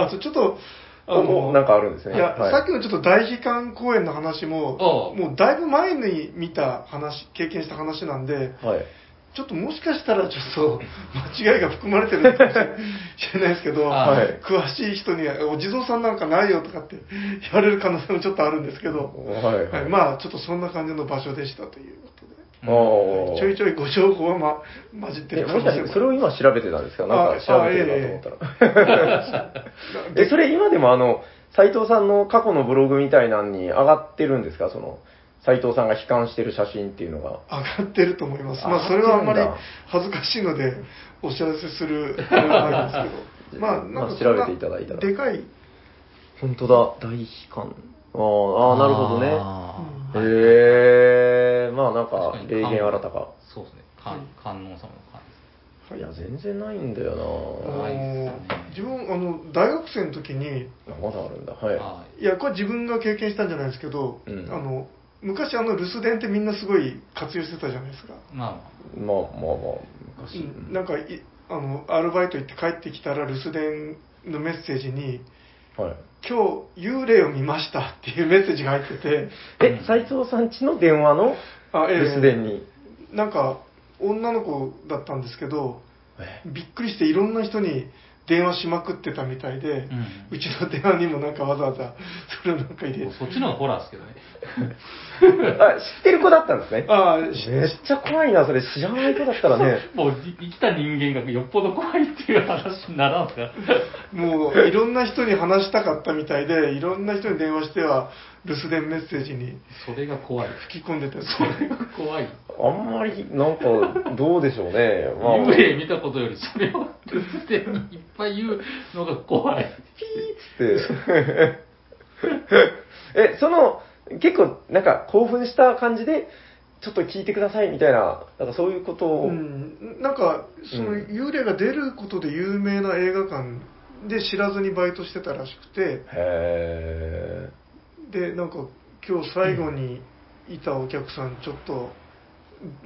B: あとちょっと、あ
C: おなんかあるんですね。
B: いや、
C: はい
B: さっきのちょっと大悲観公演の話も、もうだいぶ前に見た話、経験した話なんで、
C: はい。
B: ちょっともしかしたらちょっと 間違いが含まれてるのかもしれないですけど、
A: あ
C: はい
B: 詳しい人には、お地蔵さんなんかないよとかって言われる可能性もちょっとあるんですけど、
C: はい、はい。
B: はいまあちょっとそんな感じの場所でしたということで。ちょいちょいご情報は、ま、混じって
C: え、
B: る
C: もしかしてそれを今調べてたんですか？なんか
B: あ
C: 調べてるなと思ったら。え、それ今でもあの、斎藤さんの過去のブログみたいなのに上がってるんですか？その、斎藤さんが悲観してる写真っていうのが。
B: 上がってると思います。まあ、それはあんまり恥ずかしいので、お知らせするあれはないんですけど。まあ、なん
C: まあ
B: か
C: 調べていただいたら
B: でかい、
C: 本当だ、大悲観。あーあー、なるほどね。へえー、まあなんか霊言新たか。
A: そうですね観観音様の観
C: いや、全然ないんだよ
B: あの
A: ないっすね
B: 自分、あの、大学生の時に、
C: なまだあるんだ。はい。
A: はい
B: や、これ自分が経験したんじゃないですけど、
C: うん
B: あの、昔あの留守電ってみんなすごい活用してたじゃないですか。
A: ま
C: まあまあまあ、昔。
B: うんなんかいあの、アルバイト行って帰ってきたら留守電のメッセージに、
C: はい。
B: 今日幽霊を見ましたっていうメッセージが入ってて、
C: え、斎藤さんちの電話の？
B: あええ
C: 留守電に。
B: なんか女の子だったんですけど、
C: え？
B: びっくりしていろんな人に電話しまくってたみたいで、
A: うん。
B: ちの電話にもなんかわざわざそれをなんか入れ
A: あもうそっちの方がホラーですけどね。
C: あ、知ってる子だったんですね？
B: ああ、
C: めっちゃ怖いな、それ。知らない子だったらね。
A: もう生きた人間がよっぽど怖いっていう話にならんすか。
B: もういろんな人に話したかったみたいで、いろんな人に電話しては留守電メッセージに
A: それが怖い。
B: 吹き込んでたやつ
A: それが怖い
C: あんまり、なんか、どうでしょうね。まあ。
A: 幽霊見たことよりそれを留守電にいっぱい言うのが怖い。
C: ピーっつって。え、その、結構、なんか、興奮した感じで、ちょっと聞いてくださいみたいな、なんかそういうことを、
B: うん、なんかその
C: うん。
B: 幽霊が出ることで有名な映画館で知らずにバイトしてたらしくて。
C: へ
B: でなんか今日最後にいたお客さんちょっと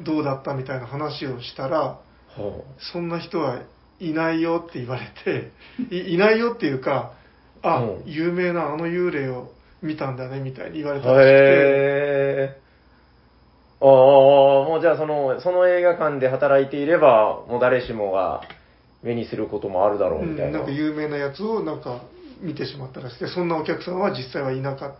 B: どうだったみたいな話をしたら、
C: は
B: そんな人はいないよって言われて、いいないよっていうか、あ、
C: うん
B: 有名なあの幽霊を見たんだねみたいに言われ
C: あ。
B: たらしくて。
C: ああ、もうじゃあその、その映画館で働いていれば、もう誰しもが目にすることもあるだろう
B: うん、
C: みたいな。
B: なんか有名なやつをなんか見てしまったらしくて、そんなお客さんは実際はいなかっ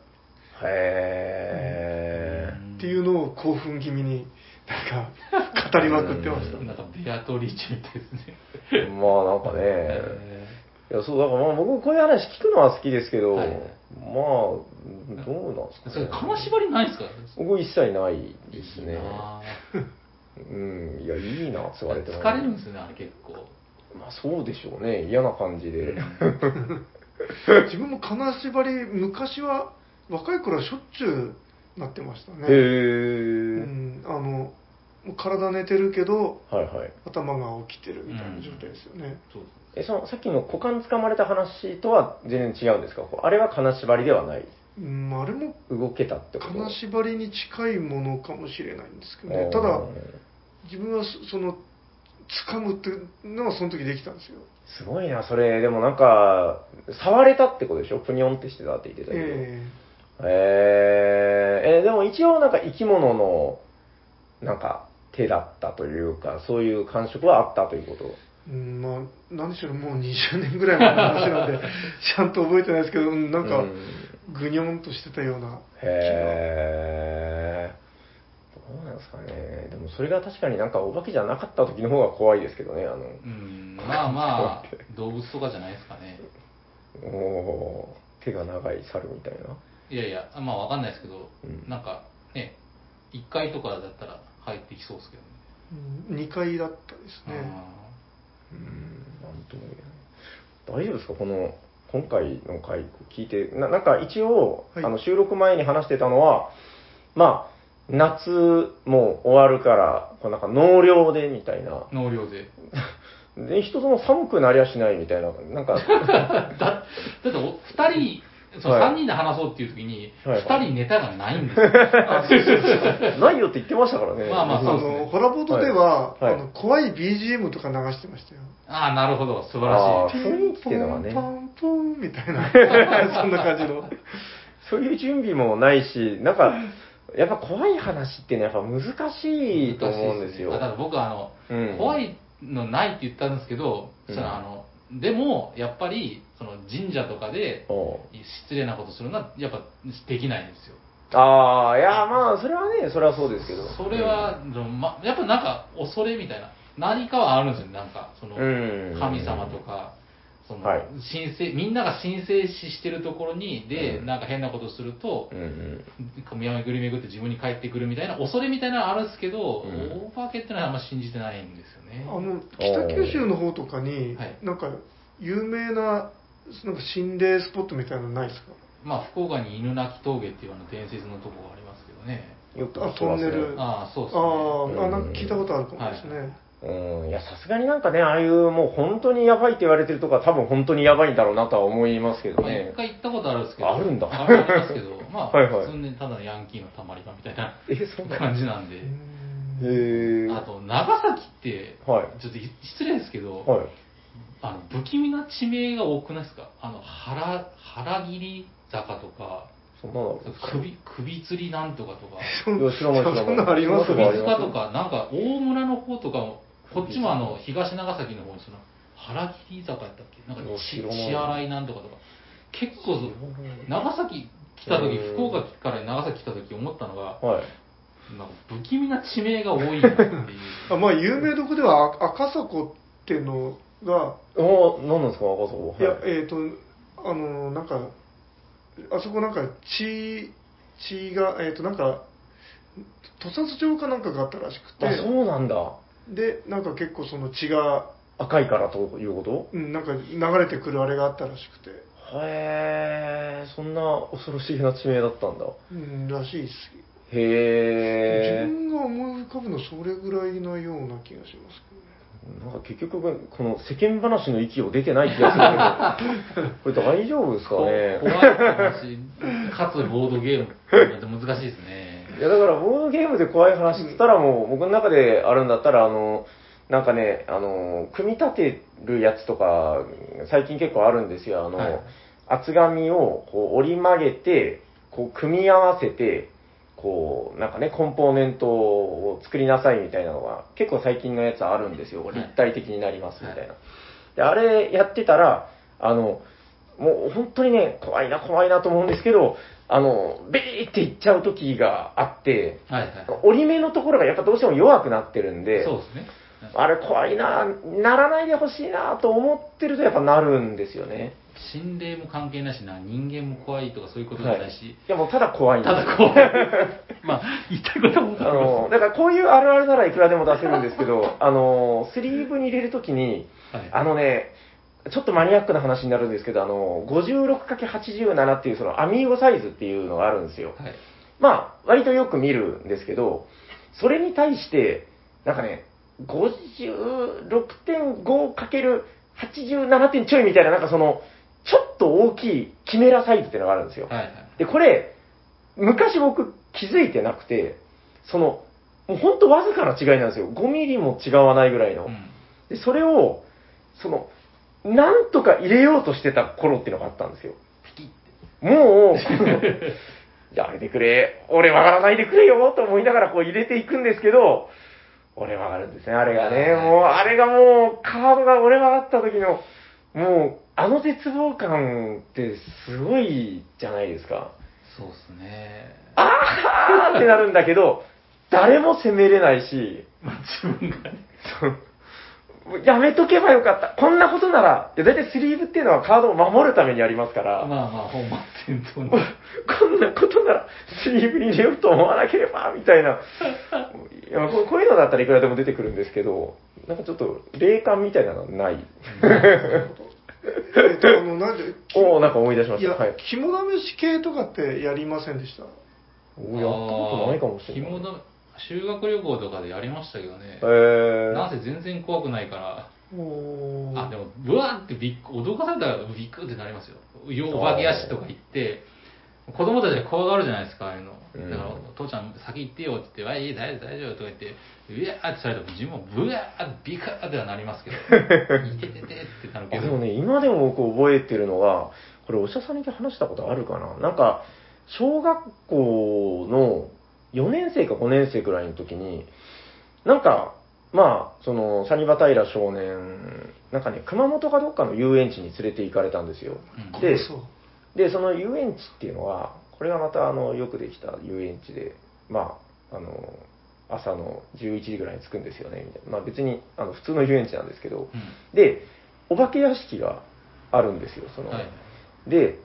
B: た
C: へー。
B: っていうのを興奮気味になんか語りまくってました。
A: なんかベアトリーチェみたいですね。
C: まあなんかね、
A: え
C: いや、そう、だからまあ僕こういう話聞くのは好きですけど、
A: はい
C: まあ、どうなんですか
A: ーそれ
C: ね。
A: 金縛りないですか？
C: 僕一切ないですね。
A: いいな
C: うん、いや、いいなって言われても。
A: 疲れるんですよね、あれ結構。
C: まあそうでしょうね。嫌な感じで。
B: 自分も金縛り、昔は若い頃はしょっちゅうなってましたね。
C: へえ、
B: うん、あのもう体寝てるけど
C: はいはい。
B: 頭が起きてるみたいな状態ですよね。
A: そう
C: え、その、さっきの股間掴まれた話とは全然違うんですか？こうあれは金縛りではない。
B: うん、あれも
C: 動けたってこと？
B: 金縛りに近いものかもしれないんですけどね。
C: あー
B: ただ、自分はそその、掴むっていうのはその時できたんですよ。
C: すごいな、それ。でもなんか、触れたってことでしょ？ぷにょんってしてたって言ってたけど。
B: え
C: えー、えでも一応なんか生き物の、なんか手だったというか、そういう感触はあったということ？
B: えうん、まあ、何でしょう、もう20年ぐらい前の話なんで、ちゃんと覚えてないですけど、うんなんか
C: うん、
B: ぐにょんとしてたような気が。
C: へえ。どうなんですかね。でもそれが確かになんかお化けじゃなかった時の方が怖いですけどね、あの、
A: うん、まあまあ、動物とかじゃないですかね。
C: おー手が長い猿みたいな。
A: いやいや、まあわかんないですけど、
C: うん
A: なんかね、1階とかだったら入ってきそうですけどね。
B: うん2階だったですね。
C: うん、なんとも言えない。大丈夫ですか？この、今回の回聞いて、ななんか一応、
B: はい
C: あの収録前に話してたのは、まあ、夏もう終わるから、こうなんか納涼でみたいな。
A: 納涼で。
C: で、人とも寒くなりゃしないみたいな、なんか、
A: だだってお二人、そう
C: はい
A: 3人で話そうっていう時に、
C: はい
A: 2人ネタがないんですよ。
C: ないよって言ってましたからね。
B: あ
A: まあまあそうですね
B: の、ホラボートでは、
C: はいはい
B: あの怖い BGM とか流してましたよ。
A: ああ、なるほど、素晴
C: あ
A: らしい。
C: ー雰囲気っていうのがね
B: パンパンみたいな、そんな感じの。
C: そういう準備もないし、なんか、やっぱ怖い話ってね、やっぱ難しいと思うんですよ。
A: だから僕はあの、
C: うん
A: 怖いのないって言ったんですけど、
C: うん
A: そのあのでも、やっぱり、その神社とかで、失礼なことするのは、やっぱできないんですよ。
C: ああ、いや、まあ、それはね、それはそうですけど。
A: それは、でもま、やっぱなんか恐れみたいな、何かはあるんですよ、なんか、その
C: うん
A: 神様とか、その
C: はい
A: 神聖みんなが神聖視してるところに、で、
C: うん
A: なんか変なことすると
C: う、んうん。
A: 巡り巡って自分に返ってくるみたいな恐れみたいなのあるんですけど、
C: うん
A: お化けってのはあんま信じてないんですよね。
B: あの、北九州の方とかに
A: はい、
B: なんか、有名な、なんか心霊スポットみたいなのないですか？
A: まあ、福岡に犬鳴峠っていうあの伝説のとこがありますけどね。
C: よく
B: あトンネル
A: ああ、そうですね。
B: ああ、なんか聞いたことあるかもですね。
C: うん、いや、さすがになんかね、ああいうもう本当にやばいって言われてるとか、多分本当にやばいんだろうなとは思いますけど
A: まあ、
C: ね
A: 一。回行ったことあるんですけど。
C: あるんだ
A: あありますけど、まあ、
C: はいはい
A: 普通にただのヤンキーのたまり場みたいな
C: え、そうなん
A: 感じなんで。
C: へえ。
A: あと、長崎って、
C: はい
A: ちょっと失礼ですけど、
C: はい。
A: あの不気味な地名が多くないですか？あの、腹、腹切り坂とか、
C: そんなのある？
A: 首、首吊りなんとかとか、
C: ない知らない
B: そんなのあります？
C: そんなのあり
A: 水塚とか、なんか大村の方とかも、こっちもあの、東長崎の方にその、腹切り坂やったっけ？なんか血洗いなんとかとか。結構そう、長崎来た時、
C: うん
A: 福岡から長崎来た時思ったのが、
C: はい。
A: なんか不気味な地名が多いなっていう。
B: あまあ、有名どこではあ赤坂っていうのが、
C: お何なんですか、赤坂？
B: いや、
C: はい
B: えっ、と、あの、なんか、あそこなんか血、血が、えっ、と、なんか、屠殺場かなんかがあったらしくて、
C: あ、そうなんだ。
B: で、なんか結構その血が、
C: 赤いからということ？
B: うん、なんか流れてくるあれがあったらしくて、
C: へえ、そんな恐ろしげな地名だったんだ。
B: うん、らしいです。
C: へえ。
B: 自分が思い浮かぶのそれぐらいなような気がしますけどね。
C: なんか結局、この世間話の域を出てない気がするけど、これ大丈夫ですか
A: こ
C: ね
A: 怖い話、かつボードゲームなんて難しいですね。
C: いやだからボードゲームで怖い話って言ったらもう僕の中であるんだったらあの、なんかね、あの、組み立てるやつとか、最近結構あるんですよ。あの、
A: はい
C: 厚紙をこう折り曲げて、こう組み合わせて、こう、なんかね、コンポーネントを作りなさいみたいなのが、結構最近のやつあるんですよ。
A: はい
C: 立体的になりますみたいな。で、あれやってたら、あの、もう本当にね、怖いな怖いなと思うんですけど、あの、ビーっていっちゃう時があって、
A: はいはい。
C: 折り目のところがやっぱどうしても弱くなってるんで、
A: そうですね。
C: あれ怖いな、ならないでほしいなと思ってるとやっぱなるんですよね。
A: 心霊も関係ないしな、人間も怖いとかそういうことじゃないし、
C: いやもうただ怖い
A: ただ怖い。まあ、言いたいことは分か
C: あの、だからこういうあるあるならいくらでも出せるんですけど、あの、スリーブに入れるときに、
A: はい
C: あのね、ちょっとマニアックな話になるんですけど、あの、56×87 っていうそのアミーゴサイズっていうのがあるんですよ。
A: はい。
C: まあ、割とよく見るんですけど、それに対して、なんかね、56.5×87 点ちょいみたいな、なんかその、ちょっと大きいキメラサイズっていうのがあるんですよ。
A: はいはい。
C: で、これ、昔僕気づいてなくて、その、もうほんとわずかな違いなんですよ。5ミリも違わないぐらいの。
A: うん
C: で、それを、その、なんとか入れようとしてた頃っていうのがあったんですよ。
A: ピキって。
C: もう、やめてくれ、俺曲がらないでくれよと思いながらこう入れていくんですけど、俺曲がるんですね、あれがね。もう、あれがもう、カードが俺曲がった時の、もう、あの絶望感ってすごいじゃないですか。
A: そうですね。
C: あーってなるんだけど、誰も責めれないし、
A: まあ、自分がね。
C: そうやめとけばよかった。こんなことなら、いや、だいたいスリーブっていうのはカードを守るためにありますから、
A: まあまあ、本末転倒に。
C: こんなことならスリーブに入れようと思わなければ、みたいな。いやこうこういうのだったらいくらでも出てくるんですけど、なんかちょっと霊感みたいなのはない。
B: えっと、あの、なんで、
C: おおなんか思い出しま
B: いや
C: した。はい。、
B: 肝試し系とかってやりませんでした？
C: おやったことないかもしれない。
A: 紐だ修学旅行とかでやりましたけどね。
C: え
A: なんせ全然怖くないから。
B: おー
A: あ、でも、ブワーってびっく脅かされたらビックってなりますよ。よお化け屋敷とか行って、子供たちが怖がるじゃないですか、ああいうの。
C: うん
A: だから、父ちゃん先行ってよって言って、わいい、大丈夫、大丈夫とか言って、うわーってされたら自分もブワーってビカーってはなりますけど、いてててってなるけど。
C: あでもね、今でも僕覚えてるのが、これお医者さんに話したことあるかななんか、小学校の4年生か5年生くらいの時に、なんか、まあ、その、サニバタイラ少年、なんかね、熊本かどっかの遊園地に連れて行かれたんですよ。
A: うん
C: で。で、その遊園地っていうのは、これがまたあの、よくできた遊園地で、まあ、あの、朝の11時ぐらいに着くんですよね、みたいな。まあ別に、あの、普通の遊園地なんですけど、
A: うん
C: で、お化け屋敷があるんですよ、その。
A: はい。
C: で、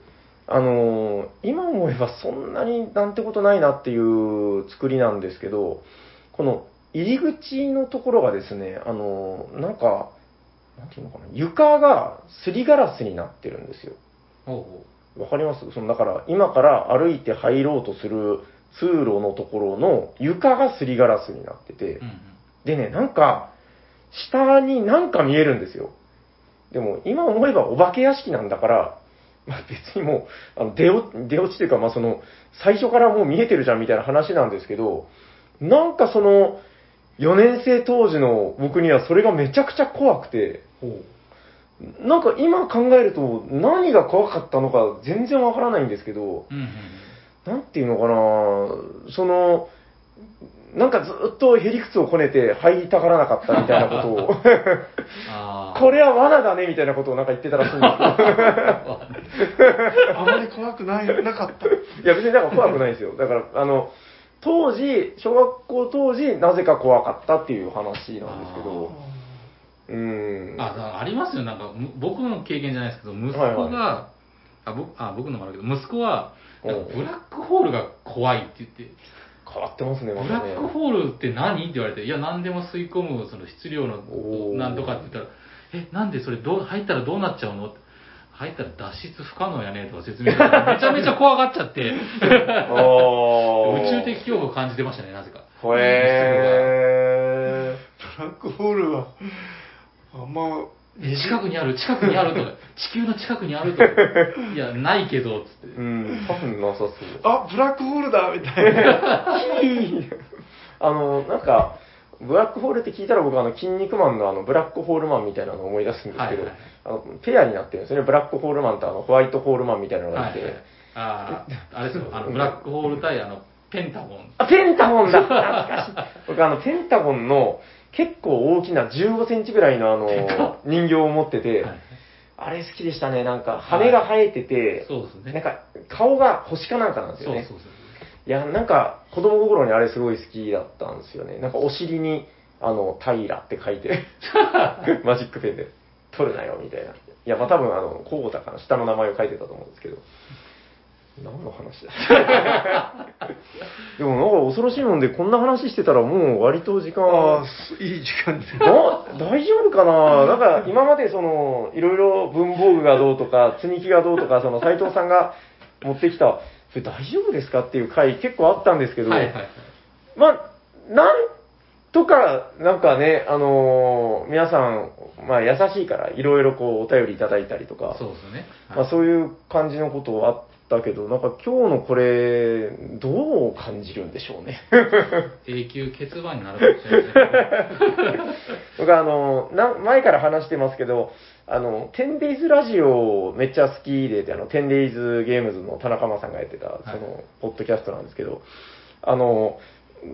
C: あのー今思えばそんなになんてことないなっていう作りなんですけど、この入り口のところがですね、あのーなんか、なんていうのかな、床がすりガラスになってるんですよ。わかります？そのだから、今から歩いて入ろうとする通路のところの床がすりガラスになってて、
A: う。うんうん。
C: でね、なんか、下になんか見えるんですよ。でも、今思えばお化け屋敷なんだから、まあ、別にもう、あの出落出落ちというか、まあその、最初からもう見えてるじゃんみたいな話なんですけど、なんかその、4年生当時の僕にはそれがめちゃくちゃ怖くて、なんか今考えると何が怖かったのか全然わからないんですけど、
A: うんうんうん。
C: なんていうのかなその、なんかずっとへりくつをこねて入りたがらなかったみたいなことを。これは罠だねみたいなことをなんか言ってたらしいんです
B: あまり怖くない、なかった。
C: よ。いや別になんか怖くないですよ。だから、あの、当時、小学校当時、なぜか怖かったっていう話なんですけど、うーん。
A: あだありますよ、なんか、む僕の経験じゃないですけど、息子が、
C: はいはい
A: あ僕あ僕のもあるけど、息子は、ブラックホールが怖いって言って、
C: 変わってますね、ま
A: ブ。ラックホールって何？って言われて、いや、何でも吸い込むその質量の
C: おー。
A: なんとかって言ったら、え、なんでそれどう入ったらどうなっちゃうの？入ったら脱出不可能やねとか説明されて、めちゃめちゃ怖がっちゃって、宇宙的恐怖を感じてましたね、なぜか。
C: へ
B: ブラックホールは、あんま、
A: 近くにある、近くにあるとか、地球の近くにあるとか、いや、ないけど、つって。
C: ー。うん、多分なさそう。
B: あ、ブラックホールだみたいな。
C: あの、なんか、ブラックホールって聞いたら僕あの、筋肉マンのあの、ブラックホールマンみたいなのを思い出すんですけど、
A: はいはい
C: あの、ペアになってるんですよね。ブラックホールマンとあの、ホワイトホールマンみたいなのがいて。
A: はいはい。ああ、あれですよ、あの、ブラックホール対あの、ペンタゴン。
C: あ、ペンタゴンだ懐かしい。僕あの、ペンタゴンの結構大きな15センチぐらいのあの、人形を持ってて、
A: はい
C: あれ好きでしたね。なんか、羽が生えてて、
A: そうですね。
C: なんか、顔が星かなんかなんですよね。
A: そうそうそう。
C: いや、なんか、子供心にあれすごい好きだったんですよね。なんか、お尻に、あの、平って書いて、マジックペンで、取るなよ、みたいな。いや、まあ多分、あの、コウタかな、下の名前を書いてたと思うんですけど。何の話だ？恐ろしいもんで、こんな話してたらもう割と時間
B: ああ、すいい時間で。
C: な大丈夫かな？なんか今までその、いろいろ文房具がどうとか、積み木がどうとか、その斉藤さんが持ってきた、それ大丈夫ですかっていう回結構あったんですけど、
A: はいはいはい。
C: まあ、なんとか、なんかね、あのー皆さん、まあ優しいから、いろいろこうお便りいただいたりとか、
A: そうですよね。はい
C: まあそういう感じのことあったけど、なんか今日のこれ、どう感じるんでしょうね。
A: 永久欠番になるかもしれないね。
C: 僕あの、な前から話してますけど、あの、10days ラジオめっちゃ好きで、あの、10days ゲームズの田中間さんがやってた、その、ポッドキャストなんですけど、あの、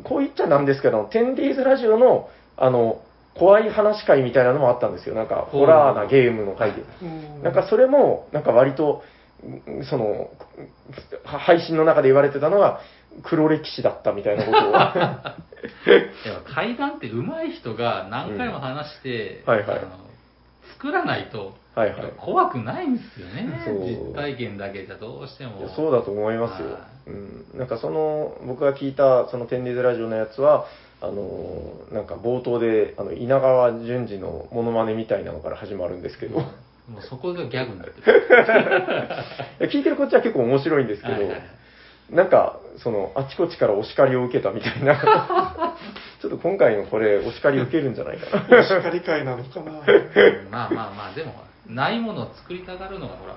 C: こう言っちゃなんですけど、10days ラジオの、あの、怖い話会みたいなのもあったんですよ。なんか、ホラーなゲームの会で。
B: うん
C: なんかそれも、なんか割と、んその、は配信の中で言われてたのが、黒歴史だったみたいなことを。
A: 階段って上手い人が何回も話して、
C: うんはいはい
A: 作らないと
C: はいはい。
A: 怖くないんですよね。実体験だけじゃどうしても。
C: そうだと思いますよ
A: は。
C: うん。なんかその、僕が聞いた、そのテンディーズラジオのやつは、あの、なんか冒頭で、あの、稲川淳二のモノマネみたいなのから始まるんですけど、い
A: もうそこがギャグになってる。
C: や 聞いてるこっちは結構面白いんですけど、
A: はいはい
C: なんか、その、あちこちからお叱りを受けたみたいな、ちょっと今回のこれ、お叱り受けるんじゃないかな。
B: お叱り会なのかな。
A: う んまあまあまあ、でも、ないものを作りたがるのが、ほら、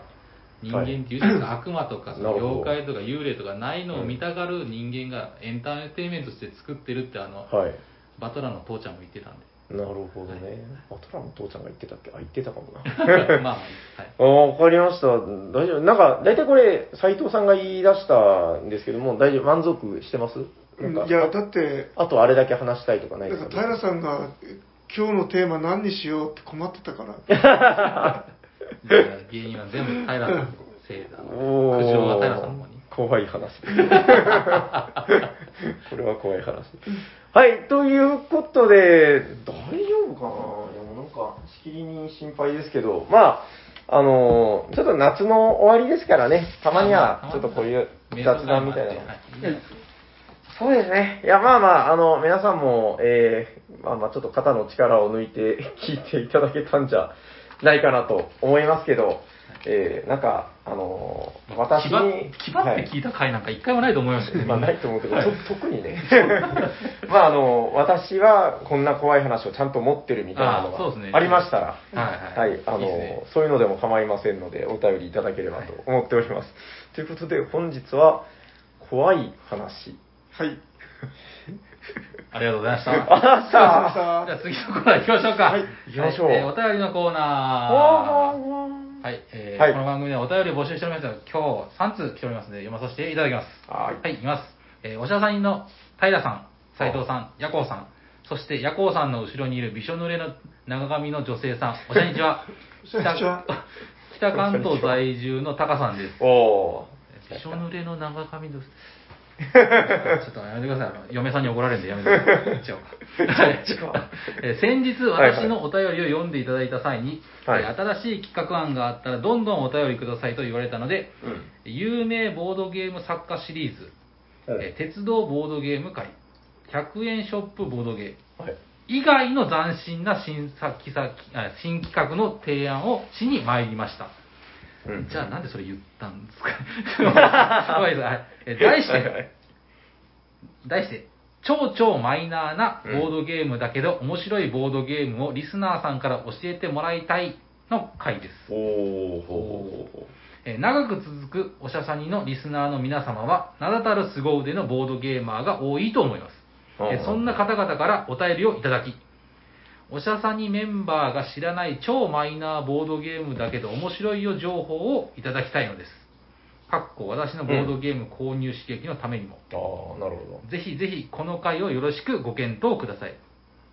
A: 人間っていうか、悪魔とか、妖怪とか幽霊とかないのを見たがる人間がエンターテインメントとして作ってるって、あの、
C: はい。
A: バトラーの父ちゃんも言ってたんで。
C: なるほどね。バトラーの父ちゃんが言ってたっけ？あ、言ってたかもな。
A: まあまあ、はい。
C: ああ、わかりました。大丈夫。なんか、大体これ、斉藤さんが言い出したんですけども、大丈夫、満足してます？なんか
B: いや、だって、
C: あとあれだけ話したいとかない
B: だ
C: ですか？
B: から平さんが今日のテーマ何にしようって困ってたから。
A: 原因は全部平さんのせいだ。
C: お
A: 苦情が平さん
C: ー
A: の方に。
C: 怖い話。これは怖い話。はい、ということで、大丈夫かな？いや、もうなんか、しきりに心配ですけど、まあ、あのーちょっと夏の終わりですからね、たまには、ちょっとこういう雑談みたいなそうですね。いや、まあまあ、あの、皆さんも、えー、まあまあ、ちょっと肩の力を抜いて聞いていただけたんじゃないかなと思いますけど、えー、なんか、あのー私に、
A: 気張って聞いた回なんか一回もないと思いますよね。
C: まあないと思うけど、
A: はい
C: と特にね。まああの、私はこんな怖い話をちゃんと持ってるみたいなのがありましたら、
A: はいはい。
C: はい、あの
A: いいですね
C: そういうのでも構いませんので、お便りいただければと思っております。ということで、本日は、怖い話。
B: はい。
A: ありがとうございました。
C: あらさ
B: さあ
A: じゃあ次のコーナー行きましょうか。
B: はい
C: 行きましょう
A: はいえーお便りのコーナー。
C: は
A: はい、えー
C: はい
A: この番組ではお便りを募集しておりますが、今日3通来ておりますので、読まさせていただきます。
C: はい
A: はい、いきます。えーおしゃさんの平さん、斉藤さん、ヤコウさん、そしてヤコウさんの後ろにいるびしょ濡れの長髪の女性さん、おしゃにちは。
B: こんにちは
A: 北北関東在住のタカさんです。
C: おー。
A: びしょ濡れの長髪の、ちょっとやめてください。あの嫁さんに怒られるんでやめてください。言っちゃおうか。はいえー先日私のお便りを読んでいただいた際に、
C: はい
A: えー新しい企画案があったらどんどんお便りくださいと言われたので、
C: うん
A: 有名ボードゲーム作家シリーズ、えー鉄道ボードゲーム会、100円ショップボードゲーム、
C: はい。
A: 以外の斬新な新作先あ新企画の提案をしに参りました。
C: うん
A: じゃあなんでそれ言ったんですか？はい。え題し
C: はいはい。
A: て、題して、超超マイナーなボードゲームだけど、面白いボードゲームをリスナーさんから教えてもらいたいの回です。えー長く続くおしゃさにのリスナーの皆様は、名だたる凄腕のボードゲーマーが多いと思います。
C: う。
A: えーそんな方々からお便りをいただき、おしゃさにメンバーが知らない超マイナーボードゲームだけど面白いよ情報をいただきたいのです。かっこ私のボードゲーム購入刺激のためにも。
C: ああ、なるほど。
A: ぜひぜひこの回をよろしくご検討ください。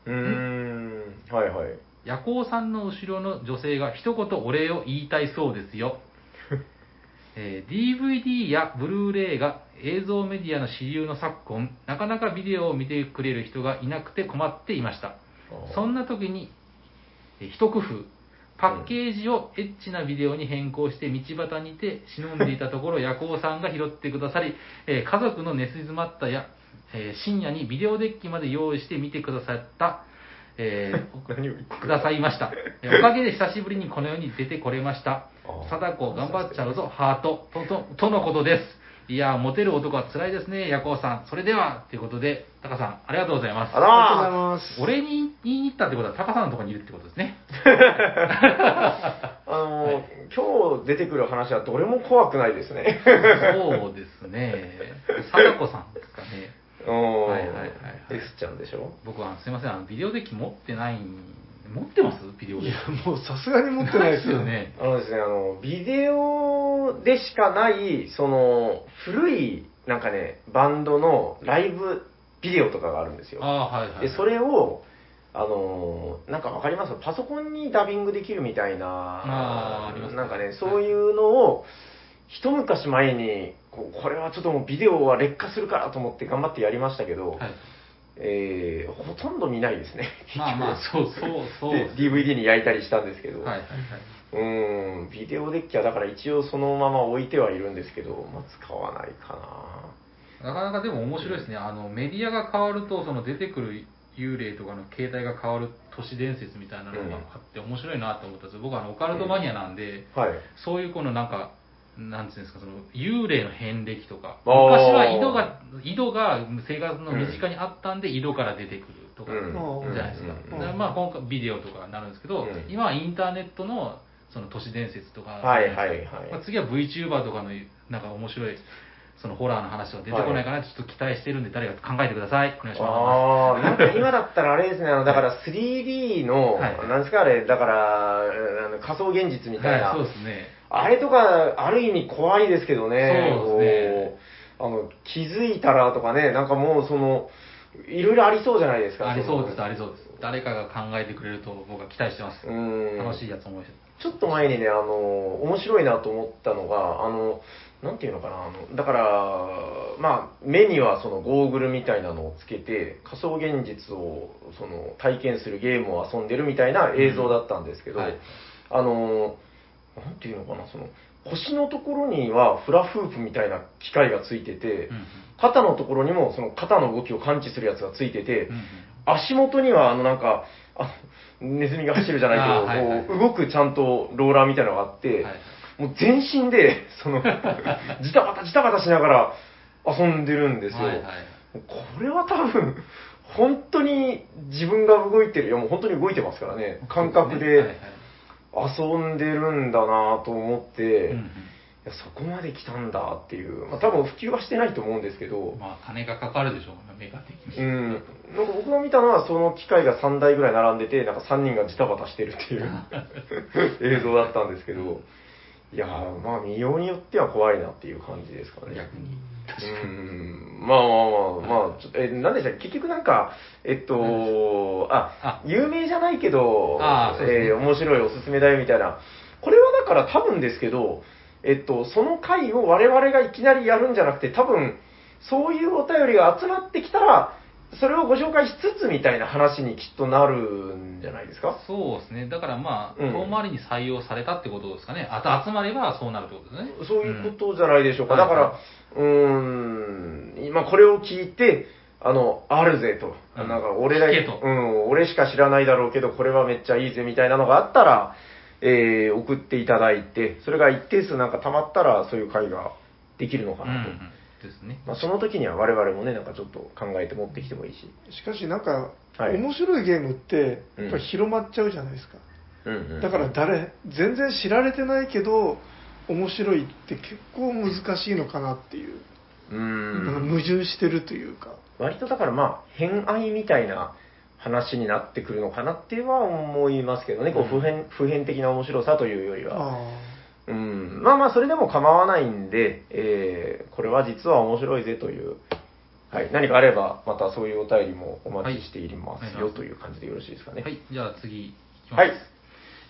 C: うーん、はいはい。
A: 夜行さんの後ろの女性が一言お礼を言いたいそうですよ。えー DVD やブルーレイが映像メディアの主流の昨今、なかなかビデオを見てくれる人がいなくて困っていました。そんな時に、えー一工夫、パッケージをエッチなビデオに変更して道端にて忍んでいたところ、夜行さんが拾ってくださり、えー家族の寝静まったや、えー深夜にビデオデッキまで用意して見てくださった、えー くださいました。えおかげで久しぶりにこの世に出てこれました。貞子頑張っちゃうぞ、ハート、と、と、とのことです。いやー、モテる男は辛いですね、ヤコウさん。それでは、ということで、タカさん、ありがとうございます。
C: あら
B: ありがとうございます。
A: 俺に言いに行ったってことは、タカさんのところにいるってことですね。
C: あのー今日出てくる話はどれも怖くないですね。
A: そうですね。貞子さんですかね。
C: うん
A: はいはいはいはい
C: S ちゃんでしょ？
A: 僕は、すいません、あの、ビデオデッキ持ってないん、持ってます？ビデオ
B: いやもうさすがに持ってないですよ。
A: ね。
C: あのですね、あの、ビデオでしかない、その、古い、なんかね、バンドのライブビデオとかがあるんですよ。
A: ああ、はいはい。
C: で、それを、あのーなんかわかります？パソコンにダビングできるみたいな、
A: あーありますね
C: なんかね、そういうのを、一昔前にこう、これはちょっともうビデオは劣化するからと思って頑張ってやりましたけど、
A: はい。
C: えーほとんど見ないですね。
A: まあまあ、そうそうそう。
C: で DVD に焼いたりしたんですけど、
A: はいはいはい。
C: うーん、ビデオデッキはだから一応そのまま置いてはいるんですけど、まあ、使わないか
A: なかなかでも面白いですね。あの、メディアが変わると、その出てくる幽霊とかの形態が変わる都市伝説みたいなのがあって面白いなと思ったんですよ。僕はあの、オカルトマニアなんで、
C: な。はい。
A: そういうこのなんか、なんていうんですか、その、幽霊の遍歴とか、昔は井戸が、井戸が生活の身近にあったんで、井戸から出てくるとか、
C: うん。
A: じゃないですか。
C: うん。
A: だからまあ、今回ビデオとかになるんですけど、
C: うん。
A: 今はインターネットの、その都市伝説とか、
C: はいはいはい。
A: まあ、次は VTuber とかの、なんか面白い、そのホラーの話が出てこないかな、ちょっと期待してるんで、誰か考えてください。お願いしま
C: ああ、なんか今だったらあれですね、あの、だから 3D の、
A: はい。
C: なんですかあれ、だから、あの仮想現実み
A: す。
C: たいな、
A: はい、そうですね。
C: あれとか、ある意味怖いですけどね、
A: そうですね
C: あの、気づいたらとかね、なんかもうその、いろいろありそうじゃないですか。
A: ありそうです、
C: の
A: ありそうです。誰かが考えてくれると僕は期待してます。
C: うん。
A: 楽しいやつ思います。
C: ちょっと前にね、あの、面白いなと思ったのが、あの、なんていうのかな、あの、だから、まあ、目にはそのゴーグルみたいなのをつけて、仮想現実をその体験するゲームを遊んでるみたいな映像だったんですけど、
A: うんはい
C: あの、なんていうのかな、その、腰のところにはフラフープみたいな機械がついてて、
A: うんうん。
C: 肩のところにもその肩の動きを感知するやつがついてて、
A: うんうん。
C: 足元には、あの、なんか、あネズミが走るじゃないけど、
A: はいはい
C: こう動くちゃんとローラーみたいなのがあって、
A: はい
C: もう全身で、その、ジタバタジタバタしながら遊んでるんですよ。
A: はいはい。
C: これは多分、本当に自分が動いてる、いやもう本当に動いてますからね、感覚
A: はい
C: で
A: はい
C: 遊んでるんだなと思って、
A: うんうん
C: いやそこまで来たんだっていう、まあ、多分普及はしてないと思うんですけど、
A: まあ、金がかかるでしょうね、メガ的に。
C: うん、なんか僕が見たのは、その機械が3台ぐらい並んでて、なんか3人がジタバタしてるっていう 映像だったんですけど、いやー、まあ見ようによっては怖いなっていう感じですかね。
A: 逆に。
C: うん、まあまあまあ、まあ、え、なんでしたっけ？結局なんか、えっと、あ
A: あ、
C: 有名じゃないけど、
A: あーそうですね。
C: えー面白いおすすめだよみたいな。これはだから多分ですけど、えっと、その回を我々がいきなりやるんじゃなくて、多分、そういうお便りが集まってきたら、それをご紹介しつつみたいな話にきっとなるんじゃないですか？
A: そうですね。だからまあ、
C: うん
A: 遠回りに採用されたってことですかね。あと集まればそうなるってことですね。
C: そういうことじゃないでしょうか。
A: うん
C: だから、
A: は
C: うーん、今これを聞いて、あの、あるぜと。
A: うん
C: なんか、俺だけ
A: と
C: うん、俺しか知らないだろうけど、これはめっちゃいいぜみたいなのがあったら、えー、送っていただいて、それが一定数なんか溜まったら、そういう会ができるのか
A: うん、う
C: なと。
A: ん。ですね。
C: まあ、その時には我々もね、なんかちょっと考えて持ってきてもいいし。
B: しかしなんか、
C: はい
B: 面白いゲームって
C: うん
B: やっぱり広まっちゃうじゃないですか、
C: うんうん。
B: だから誰全然知られてないけど面白いって結構難しいのかなっていう、
C: う
B: なんか
C: ん。
B: 矛盾してるというか
C: 割とだからまあ、偏愛みたいな話になってくるのかなっては思いますけどね、こう普遍、普遍的な面白さというよりは。
B: あ
C: うん、まあまあ、それでも構わないんで、えー、これは実は面白いぜという、はい、何かあれば、またそういうお便りもお待ちしていますよ、
A: はい
C: という感じでよろしいですかね。
A: はい、じゃあ次いきます。
C: はい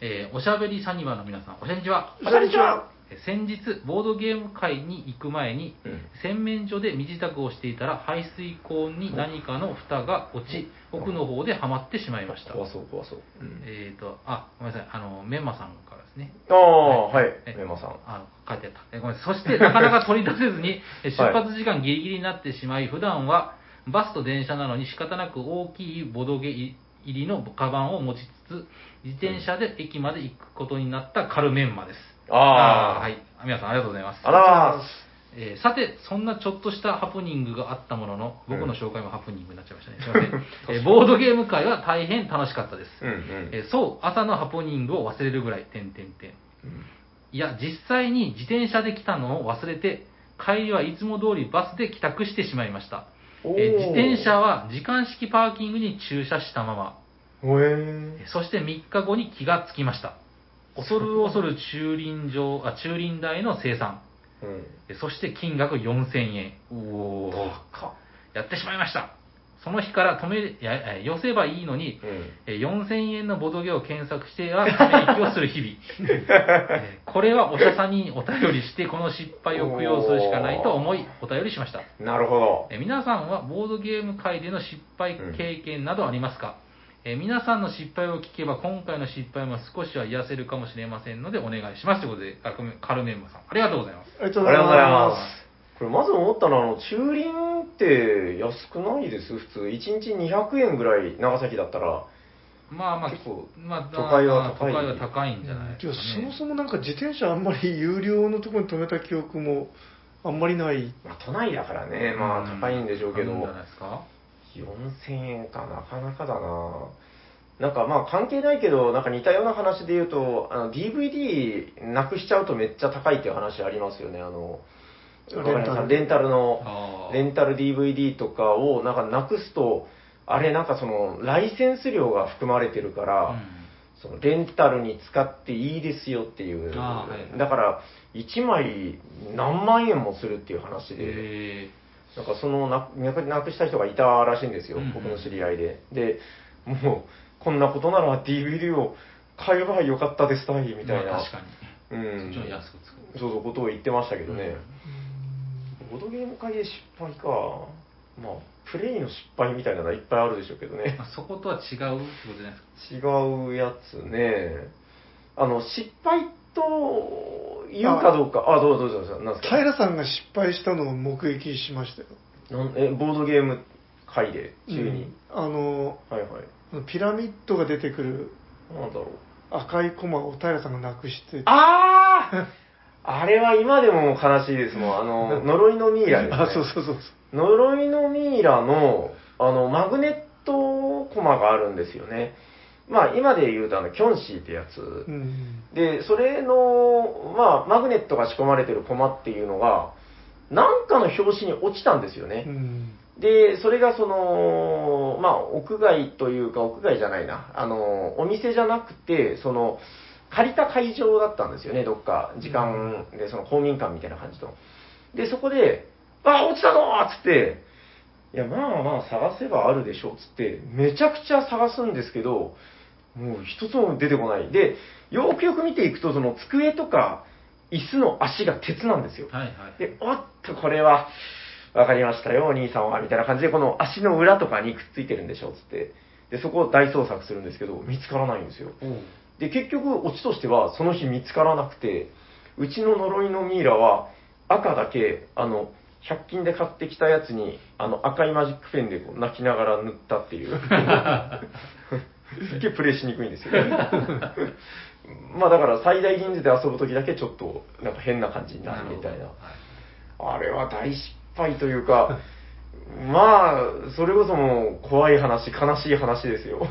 A: えーおしゃべりサニバの皆さん、おしゃにちは。
B: あ。こんにちは。
A: えー先日、ボードゲーム会に行く前に、
C: うん
A: 洗面所で身支度をしていたら、排水口に何かの蓋が落ち、奥の方ではまってしまいました。
C: 怖そう、怖そう。うん
A: えっ、と、あ、ごめんなさい、あの、メンマさんね。
C: ああ、はい
A: え、
C: メンマさん。
A: あ書いてあった。えごめん。そして、なかなか取り出せずに、え 出発時間ギリギリになってしまい、普段はバスと電車なのに仕方なく大きいボドゲ入りのカバンを持ちつつ、自転車で駅まで行くことになったカルメンマです。
C: あー
A: はい。皆さんありがとうございます。
C: あら
A: えーさて、そんなちょっとしたハプニングがあったものの、僕の紹介もハプニングになっちゃいましたね。すいません。えーボードゲーム会は大変楽しかったです。
C: うんうん。
A: えーそう、朝のハプニングを忘れるぐらい、点点点。
C: うん
A: いや、実際に自転車で来たのを忘れて、帰りはいつも通りバスで帰宅してしまいました。えー自転車は時間式パーキングに駐車したまま、
C: おえ
A: そして3日後に気がつきました。恐る恐る駐輪場、あ、駐輪代の生産。
C: うん。
A: えーそして金額4000円。おおやってしまいました。その日から止め、や、えー寄せばいいのに、
C: うん。
A: えー4000円のボドゲを検索してはため息をする日々。えーこれはおしゃさんにお便りして、この失敗を供養するしかないと思い、お便りしました。
C: なるほど。
A: えー皆さんはボードゲーム界での失敗経験などありますか、えー皆さんの失敗を聞けば、今回の失敗も少しは癒せるかもしれませんので、お願いします。ということで、カルメカルメンマさん、ありがとうございます。
B: ありがとう
C: ござい
B: ま
C: ます。これまず思ったのは、あの、駐輪って安くないです？普通。1日200円ぐらい、長崎だったら。
A: まあまあ、
C: 結構
A: まあ、
C: 都会は高い
A: 都会は高いんじゃないね。
B: そもそもなんか自転車あんまり有料のところに止めた記憶もあんまりない。
C: まあ、都内だからね、まあ高いんでしょうけど、
A: あるんじゃないですか？
C: 4000円かなかなかだな。なんかまあ関係ないけど、なんか似たような話で言うと、あの DVD なくしちゃうとめっちゃ高いっていう話ありますよね。あの、レンタル。の、レンタル DVD とかをなんかなくすと、あれなんかその、ライセンス料が含まれてるから、
A: うん。
C: そのレンタルに使っていいですよっていう。
A: はい
C: だから、1枚何万円もするっていう話で、
A: へ
C: なんかそのななくした人がいたらしいんですよ、
A: うんうん
C: 僕の知り合いで。で、もう、こんなことなら DVD を買えばよかったですたい、み
A: ー
C: たいな。
A: まあ確かに。
C: うん。
A: そっ安くつく。
C: そうそう、ことを言ってましたけどね。ボードゲーム界で失敗か。まあ、プレイの失敗みたいなのはいっぱいあるでしょうけどね
A: ま。あ、そことは違うってことじゃないですか。
C: 違うやつね。あの、失敗と言うかどうか。あどうぞどうぞどうぞ。なんですか？
B: 平さんが失敗したのを目撃しましたよ。
C: なんえ、ボードゲーム界で、中に。
B: うんあの、
C: はいはい。
B: ピラミッドが出てくる
C: なんだろう。
B: 赤いコマを平さんがなくして、
C: ああ あれは今でも悲しいですもん。あの、呪いのミイラです、ね。
B: あ、そうそうそうそう。
C: 呪いのミイラの、あの、マグネットコマがあるんですよね。まあ、今で言うと、あの、キョンシーってやつ。
B: うん。
C: で、それの、まあ、マグネットが仕込まれてるコマっていうのが、なんかの表紙に落ちたんですよね。
B: うん。
C: で、それがその、まあ、屋外というか、屋外じゃないな。あの、お店じゃなくて、その、借りた会場だったんですよね、どっか。時間で、その公民館みたいな感じの。で、そこで、あ、落ちたぞつって、いや、まあまあ探せばあるでしょっつって、めちゃくちゃ探すんですけど、もう一つも出てこない。で、よくよく見ていくと、その机とか椅子の足が鉄なんですよ。
A: はいはい。
C: で、おっと、これは、わかりましたよ、お兄さんは、みたいな感じで、この足の裏とかにくっついてるんでしょ、つって。で、そこを大捜索するんですけど、見つからないんですよ。で、結局、オチとしては、その日見つからなくて、うちの呪いのミイラは、赤だけ、あの、100均で買ってきたやつに、あの、赤いマジックペンでこう泣きながら塗ったっていう。すっげえプレイしにくいんですよ。まあだから最大人数で遊ぶときだけちょっとなんか変な感じになるみたいな。
A: るほどはい
C: あれは大失敗というか、まあ、それこそもう怖い話、悲しい話ですよ。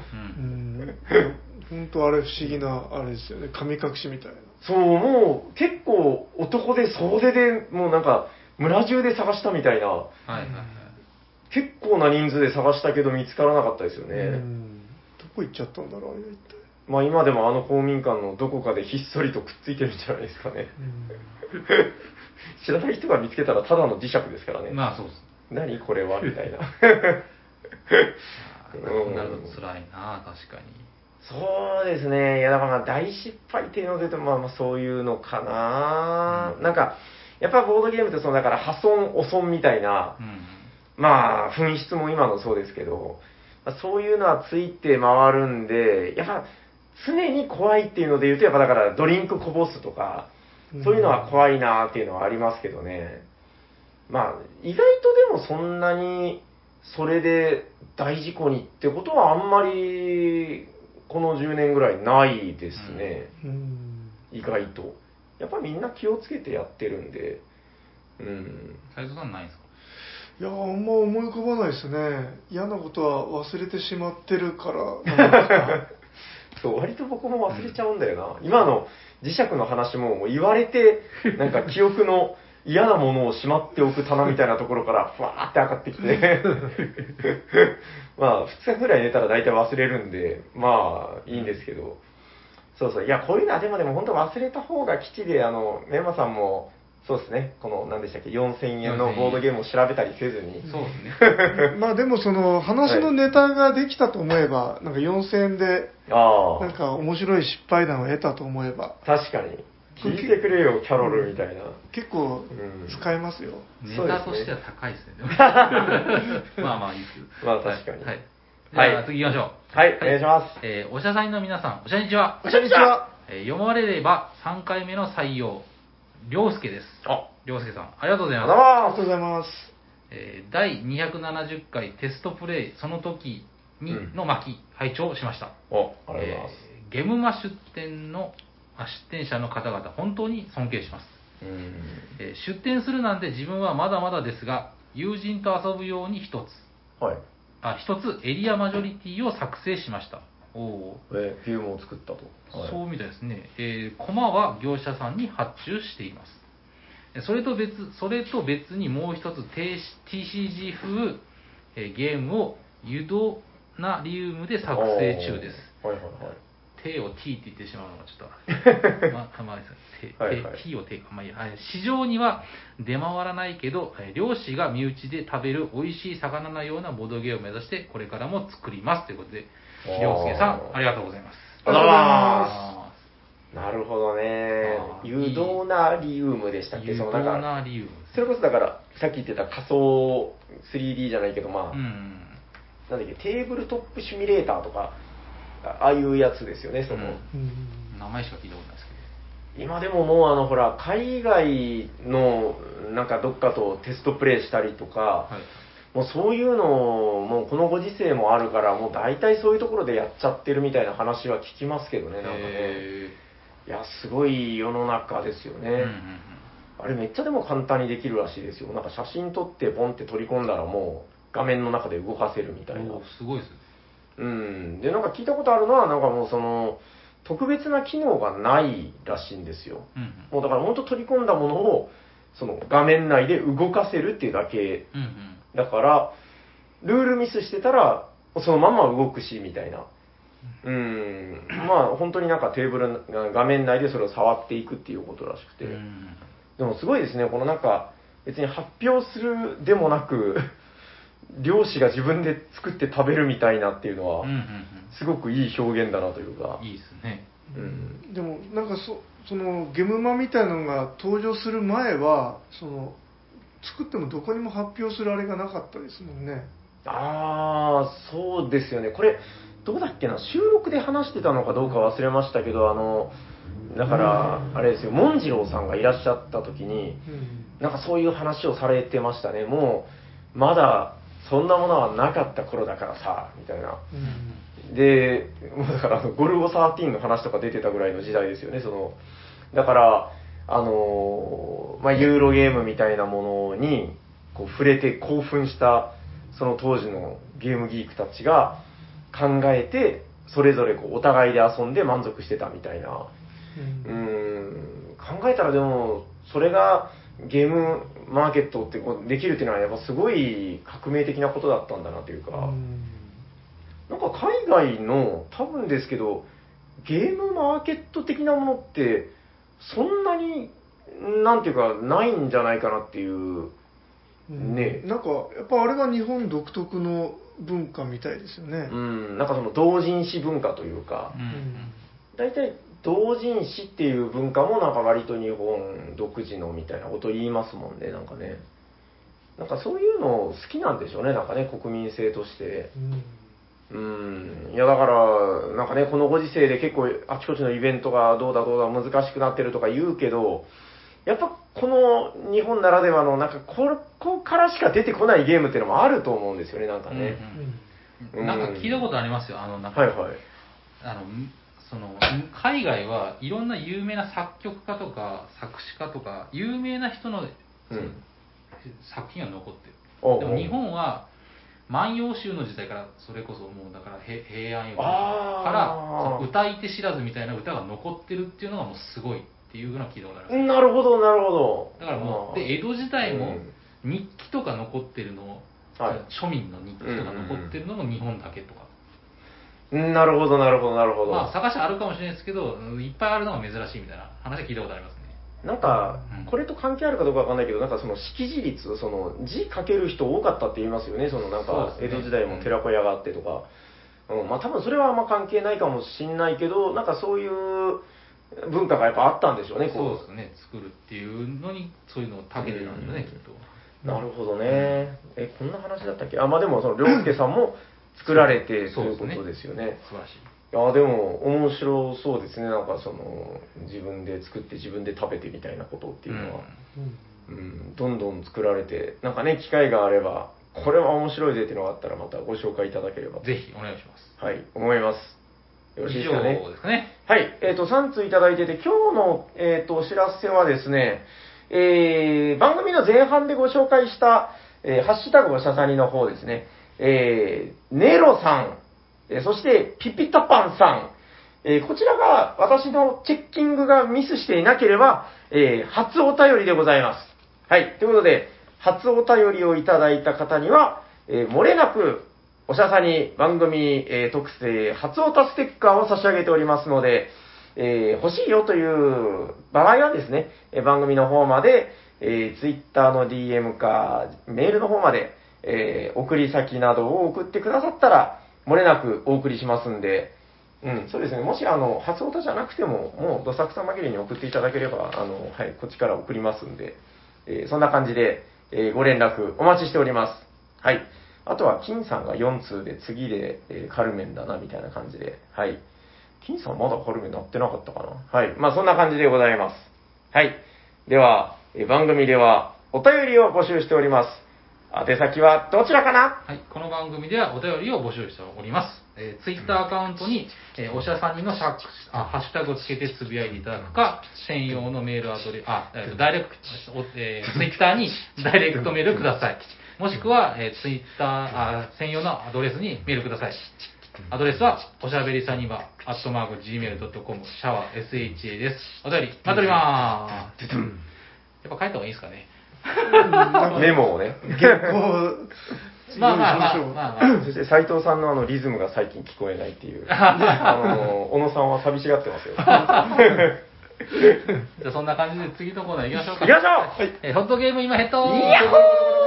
B: 本当あれ不思議な、あれですよね。神隠しみたいな。
C: そう、もう結構男で総出でもうなんか村中で探したみたいな。
A: はいはいはい。
C: 結構な人数で探したけど見つからなかったですよね。
B: こ行っちゃったんだろう、あれは一体。
C: まあ今でもあの公民館のどこかでひっそりとくっついてるんじゃないですかね。知らない人が見つけたらただの磁石ですからね。
A: まあそうです。
C: 何これはみたいな。
A: そ うなると辛いな、確かに。
C: そうですね。いや、だからまあ大失敗っていうので言うと、まあまあそういうのかな、なんか、やっぱボードゲームってその、だから破損、汚損みたいな、
A: うん。
C: まあ、紛失も今のそうですけど、まあそういうのはついて回るんで、やっぱ常に怖いっていうので言うと、やっぱだからドリンクこぼすとか、そういうのは怖いなっていうのはありますけどね。まあ、意外とでもそんなに、それで大事故にってことはあんまり、この10年ぐらいないですね。
B: うん
C: 意外と。やっぱみんな気をつけてやってるんで。うん。
A: 斉藤さんないんですか？
B: いや、あんま思い浮かばないですね。嫌なことは忘れてしまってるから。
C: そう、割と僕も忘れちゃうんだよな。今の磁石の話ももう言われて、なんか記憶の嫌なものをしまっておく棚みたいなところから、ふわーって上がってきて。まあ、2日ぐらい寝たら大体忘れるんで、まあ、いいんですけど。そうそう。いや、こういうのはでもでも本当忘れた方が基地で、あの、メンマさんも、そうですね、この、何でしたっけ、4000円のボードゲームを調べたりせずに。
A: そうですね。
B: まあでもその話のネタができたと思えば、なんか4000円で、
C: ああ、
B: なんか面白い失敗談を得たと思えば、
C: 確かに。聞いてくれよ、キャロルみたいな。
B: 結構
C: うん
B: 使えますよ。
C: うですね
A: タとしては高いですね。で もまあまあいいですけど。
C: まあ確かに
A: はい。じ
C: はい
A: 次行きましょう。
C: はいお願いします
A: えーおしゃさんの皆さん、おしゃにちは。
B: こんにちは。
A: えー読まれれば3回目の採用、りょうすけです。
C: あ、
A: りょうすけさん、ありがとうござい
C: あ
A: ます。
B: ありがとうございます。
A: えー第270回テストプレイ、その時に
C: うん
A: の巻、拝聴しました。
C: お、ありがとうございます。
A: えーゲムマ出店の、あ出店者の方々、本当に尊敬します。
C: うん。
A: えー出店するなんて自分はまだまだですが、友人と遊ぶように一つ、
C: はい。
A: あ、一つエリアマジョリティを作成しました。おお
C: えー、フィルムを作ったと。はい
A: そうみたいですね。えー、コマは業者さんに発注しています。えそれと別、それと別にもう一つ TCG 風、えーゲームをユドナリウムで作成中です。
C: はいはいはい。
A: 手を T って言ってしまうのがちょっと、まあ、まあ、手、手
C: はいはい
A: T を手か、まあいいやはい市場には出回らないけど、えー漁師が身内で食べる美味しい魚のようなボドゲを目指して、これからも作りますということで、
C: おー
A: りょうすけさん、ありがとうございます。
C: ありがとうござい
A: あ
C: なるほどね
A: あ。ー
C: ユドナリウムでしたっけ？そのなんか、
A: ナリウム。
C: それこそだから、さっき言ってた仮想 3D じゃないけど、まあ、
A: うん。
C: なんだっけ、テーブルトップシミュレーターとか、あああいうやつですよね、その。
A: うん
B: うん
A: 名前しか聞いたことないですけ
C: 今でももうあのほら海外のなんかどっかとテストプレイしたりとか、
A: ど。はい。
C: もうそういうのもうこのご時世もあるからもう大体そういうところでやっちゃってるみたいな話は聞きますけどねなんかね。
A: へ
C: いやすごい世の中ですよね、
A: ーうんうんうん。
C: あれめっちゃでも簡単にできるらしいですよ。なんか写真撮ってポンって取り込んだらもう画面の中で動かせるみたいな。
A: すごいです。
C: うん。でなんか聞いたことあるのはなんかもうその特別な機能がないらしいんですよ。
A: うんうん。
C: もうだから本当取り込んだものを、その画面内で動かせるっていうだけ。だから、ルールミスしてたら、そのまんま動くし、みたいな。うん。まあ本当になんかテーブル、画面内でそれを触っていくっていうことらしくて。
A: うん
C: でもすごいですね、このなんか、別に発表するでもなく、漁師が自分で作って食べるみたいなっていうのはすごくいい表現だなというか
A: うん。。いいですね。
C: うん。
B: でもなんかそそのゲムマみたいなのが登場する前はその作ってもどこにも発表するあれがなかったですもんね。
C: ああ、そうですよね。これ、どうだっけな、収録で話してたのかどうか忘れましたけど、あの、だから、あれですよ、モンジローさんがいらっしゃった時に、
B: うん。
C: なんかそういう話をされてましたね。もう、まだ、そんなものはなかった頃だからさ、みたいな。
B: うん。
C: で、だから、ゴルゴ13の話とか出てたぐらいの時代ですよね、その、だから、あのーまあ、ユーロゲームみたいなものに、こう、触れて興奮した、その当時のゲームギークたちが考えて、それぞれこうお互いで遊んで満足してたみたいな。
B: うん。
C: うーん、考えたらでも、それがゲームマーケットってこうできるっていうのはやっぱすごい革命的なことだったんだなというか、
B: うん。
C: なんか海外の多分ですけど、ゲームマーケット的なものって、そんなに、なんていうか、ないんじゃないかなっていう。
B: うん
C: ね
B: なんか、やっぱあれが日本独特の文化みたいですよね
C: う。ん、なんかその同人誌文化というか
A: う、ん
C: 大体同人誌っていう文化もなんか割と日本独自のみたいなこと言いますもんね、なんかね。なんかそういうの好きなんでしょうね、なんかね、国民性として。
B: うん
C: うん。いや、だから、なんかね、このご時世で結構あちこちのイベントがどうだどうだ難しくなってるとか言うけど、やっぱこの日本ならではの、なんかここからしか出てこないゲームっていうのもあると思うんですよね、なんかね。
A: うんなんか聞いたことありますよ。あの、なんか、
C: はいはい。
A: あの、その、海外はいろんな有名な作曲家とか作詞家とか、有名な人の、
C: うん
A: 作品が残ってる。
C: おう
A: でも日本は、万葉集の時代から、それこそもうだからへ平安よから、歌い手知らずみたいな歌が残ってるっていうのがもうすごいっていうのを聞いたことあります。
C: なるほど、なるほど。
A: だからもう、で、江戸時代も日記とか残ってるのを、
C: はい
A: 庶民の日記とか残ってるのも日本だけとか。
C: うんなるほど、なるほど、なるほど。
A: まあ探しあるかもしれないですけど、うんいっぱいあるのが珍しいみたいな話は聞いたことありますね。
C: なんか
A: うん、
C: これと関係あるかどうかわかんないけど、なんかその識字率、その字書ける人多かったって言いますよね、そのなんか江戸時代も寺子屋があってとか。うん、まあ多分それはあんま関係ないかもしんないけど、なんかそういう文化がやっぱあったんでしょうね、
A: そう
C: こ
A: ですね、作るっていうのに、そういうのをたけてたんですよね、
C: うん
A: きっと。
C: う。なるほどね。え、こんな話だったっけ？あ、まあでもその、良介さんも作られて
A: そ
C: ういうことですよね。
A: 素晴らしい。
C: いや、でも面白そうですね。なんかその、自分で作って自分で食べてみたいなことっていうのは。うん、どんどん作られて、なんかね、機会があれば、これは面白いぜっていうのがあったら、またご紹介いただければと、
A: ぜひお願いします。
C: はい、思います。よろしいですかね
A: 以。上ですかね。
C: はい、えっ、と、3通いただいてて、今日の、えっ、と、お知らせはですね、えー、番組の前半でご紹介した、えーハッシュタグおしゃさにの方ですね、えー、ネロさん、えそして、ピピタパンさん、えこちらが私のチェッキングがミスしていなければ、え初お便りでございます。はい。ということで、初お便りをいただいた方には、えー漏れなく、おしゃさに番組、えー特製初オタステッカーを差し上げておりますので、えー欲しいよという場合はですね、え番組の方まで、えー、Twitter の DM か、メールの方まで、え送り先などを送ってくださったら、漏れなくお送りしますんで、うん、そうですね。もし、あの、初音じゃなくても、もう、どさくさ紛れに送っていただければ、あの、はい、こっちから送りますんで、えーそんな感じで、えーご連絡お待ちしております。はい。あとは、金さんが4通で、次で、えーカルメンだな、みたいな感じで、はい。金さんまだカルメンなってなかったかなはい。まあ、そんな感じでございます。はい。では、え番組では、お便りを募集しております。宛先はどちらかな？
A: はい、この番組ではお便りを募集しております。えー、ツイッターアカウントに、えーおしゃさんにのシャックあハッシュタグをつけてつぶやいていただくか、専用のメールアドレス、あ、えーとダイレクト、おえーツイッターにダイレクトメールください。もしくは、えーツイッターあ、専用のアドレスにメールください。アドレスは、おしゃべりさにば、アットマーク、gmail.com、シャワー、SHA です。お便り、待っておりまーす。やっぱ書いた方がいいですかね。
C: メモをね。
B: 原稿、
A: まあまあまあ
B: ましょう
A: まあまあ。
C: そして斉藤さんのあのリズムが最近聞こえないっていう。あの、小野さんは寂しがってますよ。
A: じゃあそんな感じで次のコーナー行きましょうか。
C: 行きましょう
A: えーホットゲーム今ヘッド
C: いやっほー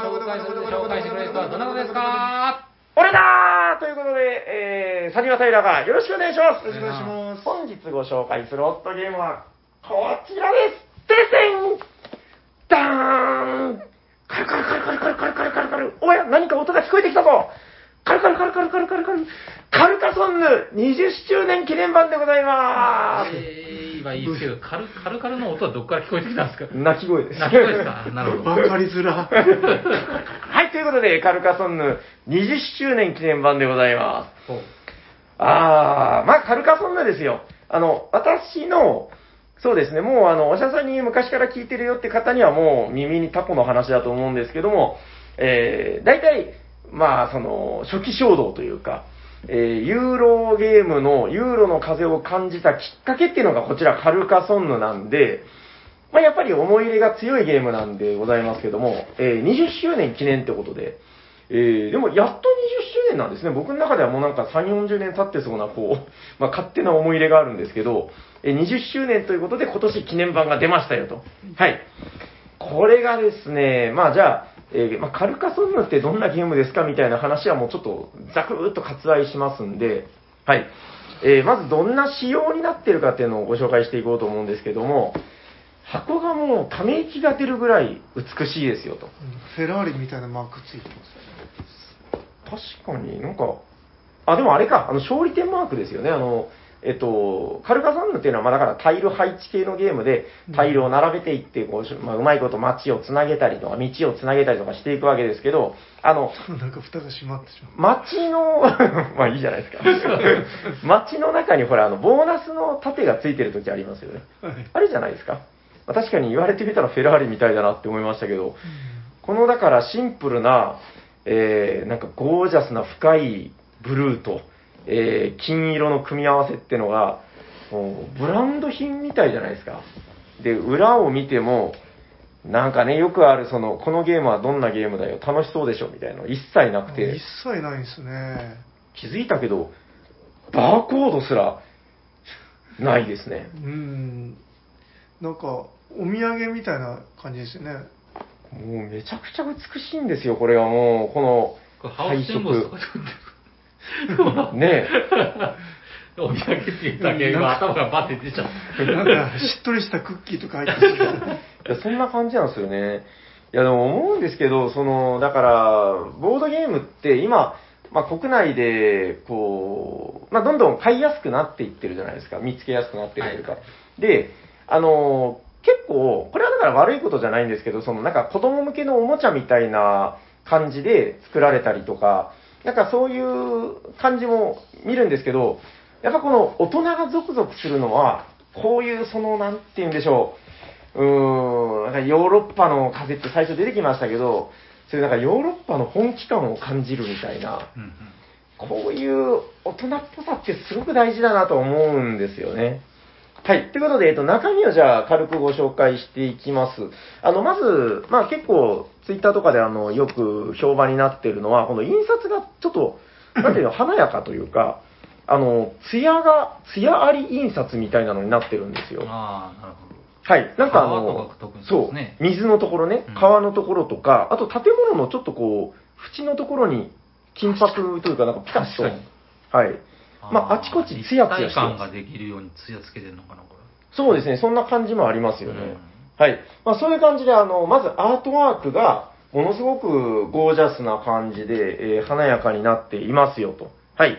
A: 紹介する紹介してくれる人はどなたですか
C: 俺だーということで、えー、サニワタイラがよろしくお願いします。
B: よろしくお願いします。
C: 本日ご紹介するホットゲームは、こちらです。てせんダーンカルカルカルカルカルカルカルカルカルおや、何か音が聞こえてきたぞカルカルカルカルカルカルカルカルカソンヌ20周年記念版でございます。
A: えー、はいいですけど、カルカルカルの音はどこから聞こえてきたんですか？
C: 鳴き声です。
A: 鳴き声ですか？なるほど。
B: わかりづら。
C: はい、ということで、カルカソンヌ20周年記念版でございます。あー、まあ、カルカソンヌですよ。あの、私の、そうですね、もうあの、おしゃさんに昔から聞いてるよって方にはもう耳にタコの話だと思うんですけども、えー、大体、まあ、その、初期衝動というか、えー、ユーロゲームの、ユーロの風を感じたきっかけっていうのがこちらカルカソンヌなんで、まあ、やっぱり思い入れが強いゲームなんでございますけども、えー20周年記念ってことで、えーでもやっと20周年なんですね。僕の中ではもうなんか3、40年経ってそうな、こう、まあ、勝手な思い入れがあるんですけど、20周年ということで今年記念版が出ましたよと。はい。これがですね、まあじゃあ、えーまあ、カルカソンヌってどんなゲームですかみたいな話はもうちょっとざくっと割愛しますんで、はい。えーまずどんな仕様になってるかっていうのをご紹介していこうと思うんですけども、箱がもうため息が出るぐらい美しいですよと。
B: うんフェラーリみたいなマークついてます
C: 確かになんか、あ、でもあれか、あの、勝利点マークですよね。あの、えっと、カルカサンヌっていうのは、まあだからタイル配置系のゲームで
B: うん、
C: タイルを並べていって、こう、まあ、うまいこと街をつなげたりとか、道をつなげたりとかしていくわけですけど、あの。
B: なんか蓋が閉まってしまう。
C: 街の、まあいいじゃないですか。街の中にほら、あの、ボーナスの盾がついてる時ありますよね。
B: はい。
C: あれじゃないですか。まあ確かに言われてみたらフェラーリみたいだなって思いましたけど、このだからシンプルな、えー、なんかゴージャスな深いブルーと、えー、金色の組み合わせってのが、もうブランド品みたいじゃないですか。で、裏を見ても、なんかね、よくある、その、このゲームはどんなゲームだよ、楽しそうでしょ、みたいなの一切なくて
B: 一、切ないですね。
C: 気づいたけど、バーコードすら、ないですね。
B: うん。なんか、お土産みたいな感じですよね。
C: もうめちゃくちゃ美しいんですよ、これはもう、この
A: これ
C: ね
A: お土産って言っただけ、今頭がバッて出ちゃった。
B: なんか、しっとりしたクッキーとか入ってる。
C: いや、そんな感じなんですよね。いや、でも思うんですけど、その、だから、ボードゲームって今、まあ、国内で、こう、まあ、どんどん買いやすくなっていってるじゃないですか。見つけやすくなってるというか。
A: は
C: で、あの、結構、これはだから悪いことじゃないんですけど、その、なんか子供向けのおもちゃみたいな感じで作られたりとか、なんかそういう感じも見るんですけど、やっぱこの大人がゾクゾクするのは、こういうその、なんて言うんでしょう、うーん、なんかヨーロッパの風って最初出てきましたけど、そういうなんかヨーロッパの本気感を感じるみたいな、
A: うんうん。
C: こういう大人っぽさってすごく大事だなと思うんですよね。はい。ということで、えっと、中身をじゃあ軽くご紹介していきます。あの、まず、まあ結構、ツイッターとかであの、よく評判になってるのは、この印刷がちょっと、なんていうの、華やかというか、あの、艶が、艶あり印刷みたいなのになってるんですよ。
A: ああ、なるほど。
C: はい。なんかあの
A: か特に、そ
C: そう水のところね
A: うん、
C: 川のところとか、あと建物のちょっとこう、縁のところに金箔というか、なんかピカッと。はい。まああちこちツヤツヤして
A: ができるようにツヤつけてるのかな、こ
C: そうですね、そんな感じもあります
A: れ。
C: よね。はい。まあそういう感じで、あの、まずアートワークが、ものすごくゴージャスな感じで、えー華やかになっていますよと。はい。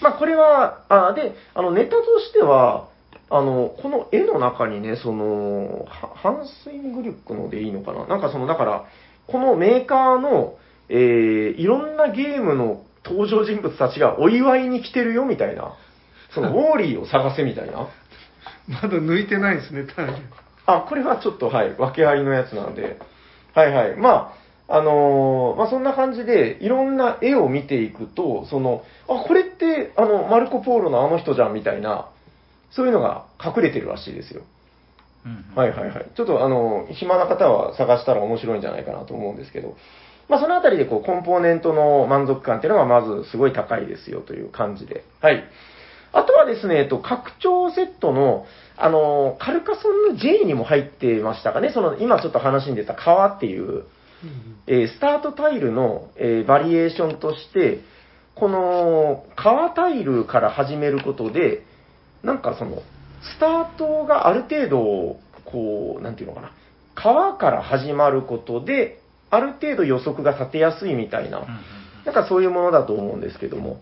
C: まあこれは、あで、あの、ネタとしては、あの、この絵の中にね、その、はハンスイングリュックのでいいのかななんかその、だから、このメーカーの、えー、いろんなゲームの登場人物たちがお祝いに来てるよみたいな、その、ウォーリーを探せみたいな。
B: まだ抜いてないですね、タイル。
C: あ、これはちょっと、はい、訳ありのやつなんで。はいはい。まあ、あのーまあそんな感じで、いろんな絵を見ていくと、その、あ、これって、あの、マルコ・ポーロのあの人じゃんみたいな、そういうのが隠れてるらしいですよ。
A: うんうん
C: はいはいはい。ちょっとあの、暇な方は探したら面白いんじゃないかなと思うんですけど、まあそのあたりでこう、コンポーネントの満足感っていうのがまずすごい高いですよという感じで。はい。あとはですね、えっと、拡張セットの、あの、カルカソンの J にも入ってましたかね、その、今ちょっと話に出た川っていう、えースタートタイルの、えーバリエーションとして、この川タイルから始めることで、なんかその、スタートがある程度、こう、なんていうのかな、川から始まることで、ある程度予測が立てやすいみたいな、なんかそういうものだと思うんですけども、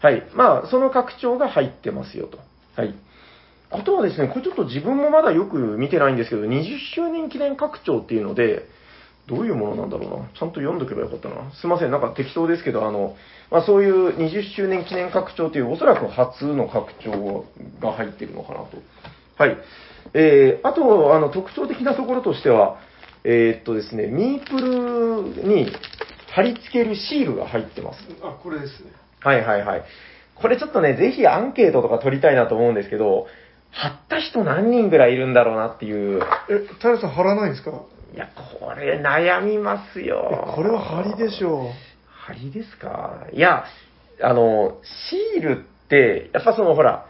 C: はい。まあ、その拡張が入ってますよと。はい。あとはですね、これちょっと自分もまだよく見てないんですけど、20周年記念拡張っていうので、どういうものなんだろうな。ちゃんと読んどけばよかったな。すいません、なんか適当ですけど、あの、まあそういう20周年記念拡張というおそらく初の拡張が入ってるのかなと。はい。えー、あと、あの、特徴的なところとしては、えーっとですね、ミープルに貼り付けるシールが入ってます。
B: あ、これですね。
C: はいはいはい。これちょっとね、ぜひアンケートとか取りたいなと思うんですけど、貼った人何人ぐらいいるんだろうなっていう。
B: え、平さん貼らないんですか？
C: いや、これ悩みます
B: え
C: よ。
B: これは貼りでしょ
C: 針ですか？いや、あの、シールって、やっぱそのほら、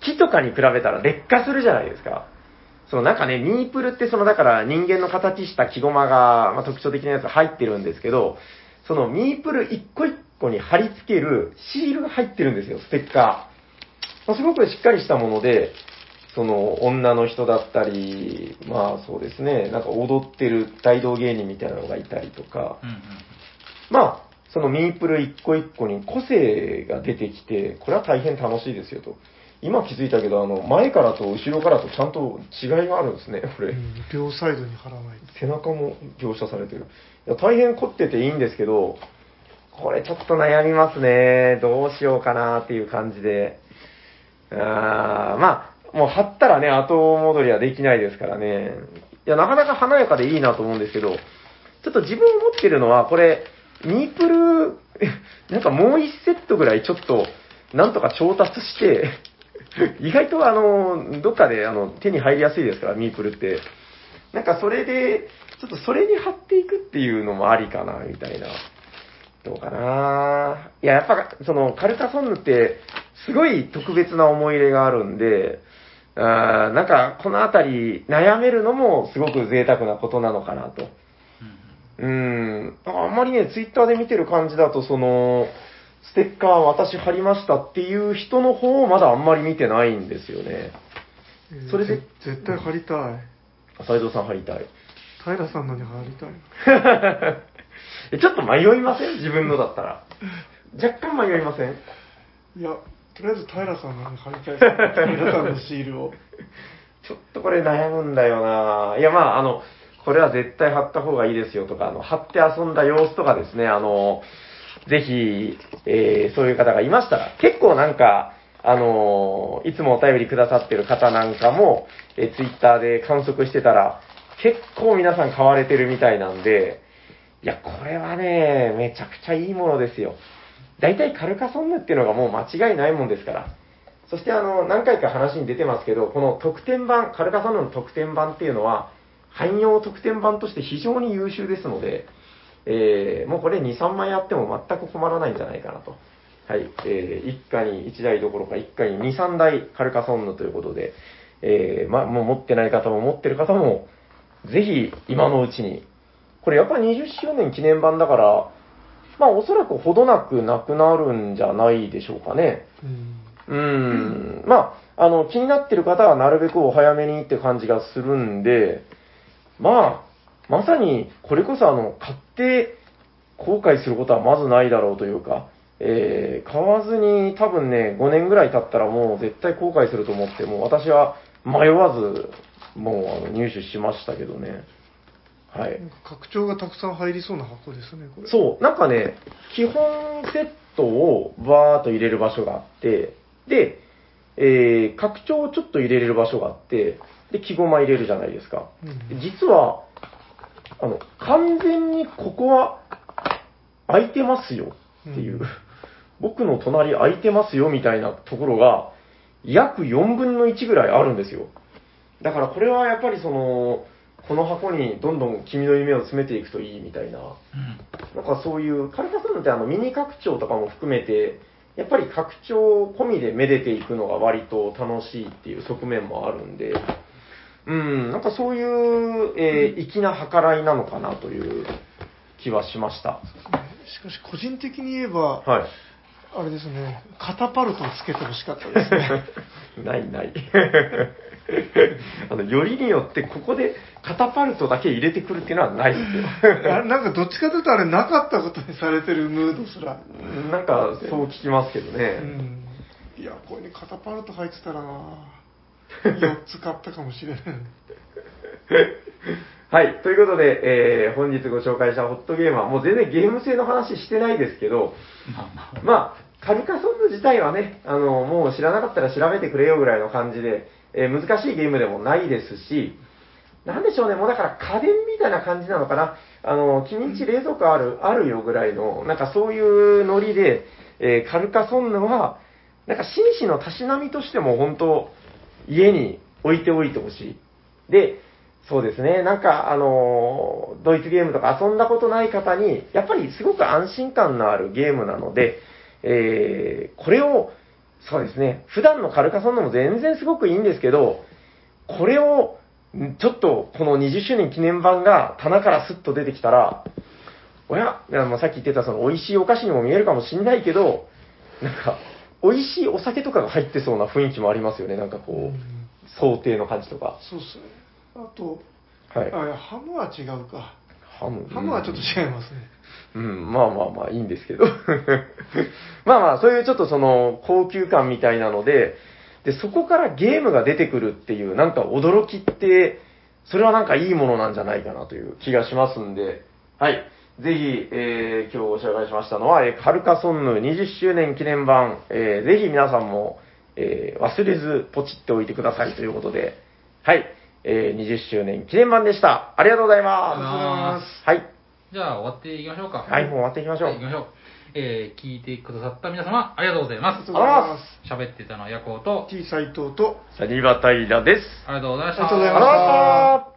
C: 木とかに比べたら劣化するじゃないですか。そのなんかね、ミープルってそのだから人間の形した木駒が、まあ、特徴的なやつ入ってるんですけど、そのミープル一個一個に貼り付けるシールが入ってるんですよ、ステッカー。まあ、すごくしっかりしたもので、その女の人だったり、まあそうですね、なんか踊ってる大道芸人みたいなのがいたりとか、
A: うんうん
C: まあ、そのミープル一個一個に個性が出てきて、これは大変楽しいですよと。今気づいたけど、あの、前からと後ろからとちゃんと違いがあるんですね、こ
B: う。
C: れ。
B: うん、両サイドに貼らない
C: 背中も描写されてる。いや大変凝ってていいんですけど、これちょっと悩みますね。どうしようかなっていう感じで。あーまあ、もう貼ったらね、後戻りはできないですからね。いや、なかなか華やかでいいなと思うんですけど、ちょっと自分思ってるのは、これ、ミープル、なんかもう一セットぐらいちょっと、なんとか調達して、意外とあの、どっかであの手に入りやすいですから、ミープルって。なんかそれで、ちょっとそれに貼っていくっていうのもありかな、みたいな。どうかないや、やっぱ、その、カルカソンヌって、すごい特別な思い入れがあるんで、あーなんか、このあたり、悩めるのもすごく贅沢なことなのかなと。
A: うん
C: あんまりね、ツイッターで見てる感じだと、その、ステッカー私貼りましたっていう人の方をまだあんまり見てないんですよね。
B: えー
C: それで
B: ぜ絶対貼りたい。
C: 斉藤さん貼りたい。
B: 平さんのに貼りたい。
C: えちょっと迷いません？自分のだったら。若干迷いません？
B: いや、とりあえず平さんのに貼りたい。平さんのシールを。
C: ちょっとこれ悩むんだよないや、まあ、あの、これは絶対貼った方がいいですよとか、あの、貼って遊んだ様子とかですね、あの、ぜひ、えーそういう方がいましたら、結構なんか、あの、いつもお便りくださってる方なんかも、えツイッターで観測してたら、結構皆さん買われてるみたいなんで、いや、これはね、めちゃくちゃいいものですよ。大体カルカソンヌっていうのがもう間違いないもんですから。そしてあの、何回か話に出てますけど、この特典版、カルカソンヌの特典版っていうのは、汎用特典版として非常に優秀ですので、えーもうこれ2、3枚あっても全く困らないんじゃないかなと。はい。えー一家に1台どころか一家に2、3台カルカソンヌということで、えーま、もう持ってない方も持ってる方も、ぜひ今のうちに。これやっぱり20周年記念版だから、まあおそらくほどなくなくなるんじゃないでしょうかね。
B: うん。
C: うーん。まあ、あの、気になってる方はなるべくお早めにって感じがするんで、まあ、まさに、これこそあの、買って後悔することはまずないだろうというか、えー買わずに多分ね、5年ぐらい経ったらもう絶対後悔すると思って、もう私は迷わず、もうあの入手しましたけどね。はい。
B: なんか拡張がたくさん入りそうな箱ですね、これ。
C: そう、なんかね、基本セットをバーっと入れる場所があって、で、えー、拡張をちょっと入れれる場所があって、で、木駒入れるじゃないですか。
B: うん
C: で実は、あの、完全にここは空いてますよっていう、
B: うん。
C: 僕の隣空いてますよみたいなところが、約4分の1ぐらいあるんですよ。だからこれはやっぱりその、この箱にどんどん君の夢を詰めていくといいみたいな、
A: うん。
C: なんかそういう、カルカソンヌってあのミニ拡張とかも含めて、やっぱり拡張込みでめでていくのが割と楽しいっていう側面もあるんで、うん、なんかそういう、えー粋な計らいなのかなという気はしました。
B: しかし、個人的に言えば、
C: はい。
B: あれですね、カタパルトをつけてほしかったですね。
C: ないない。あの、よりによってここでカタパルトだけ入れてくるっていうのはないですよ。
B: なんかどっちかというとあれなかったことにされてるムードすら。
C: なんかそう聞きますけど
B: う
C: ね。
B: ん。いや、これにカタパルト入ってたらな4つ買ったかもしれない。
C: はい。ということで、えー本日ご紹介したホットゲームは、もう全然ゲーム性の話してないですけど、
A: まあ
C: カルカソンヌ自体はね、あの、もう知らなかったら調べてくれよぐらいの感じで、えー難しいゲームでもないですし、なんでしょうね、もうだから家電みたいな感じなのかな。あの、君んち冷蔵庫ある、あるよぐらいの、なんかそういうノリで、えーカルカソンヌは、なんか紳士のたしなみとしても本当、家に置いておいてほしい。で、そうですね、なんか、あのドイツゲームとか遊んだことない方に、やっぱりすごく安心感のあるゲームなので、えーこれを、そうですね、普段のカルカソンヌも全然すごくいいんですけど、これを、ちょっとこの20周年記念版が棚からスッと出てきたら、おや、さっき言ってたその美味しいお菓子にも見えるかもしんないけど、なんか、美味しいお酒とかが入ってそうな雰囲気もありますよね、なんかこ
B: うん
C: う、想定の感じとか。
B: そうっすね。あと、
C: はい。
B: あハムは違うか。
C: ハム？
B: ハムはちょっと違いますね。
C: うん、まあまあまあいいんですけど。まあまあ、そういうちょっとその高級感みたいなので、で、そこからゲームが出てくるっていう、なんか驚きって、それはなんかいいものなんじゃないかなという気がしますんで、はい。ぜひ、えー、今日ご紹介しましたのは、えーカルカソンヌ20周年記念版、えー、ぜひ皆さんも、えー忘れずポチっておいてくださいということで、はい。えー、20周年記念版でした。ありがとうございます。
B: ありがとうございます
C: はい。
A: じゃあ終わっていきましょうか。
C: はい、もう終わっていきましょう。
A: はい、行きましょう。えー、聞いてくださった皆様、ありがとうございます
B: ありがとう。ございます。
A: 喋ってたのはヤコウと、
B: T 斎藤と、
C: サニバタイラです。
A: ありがとうございました。
B: ありがとうござい
C: あ
B: ました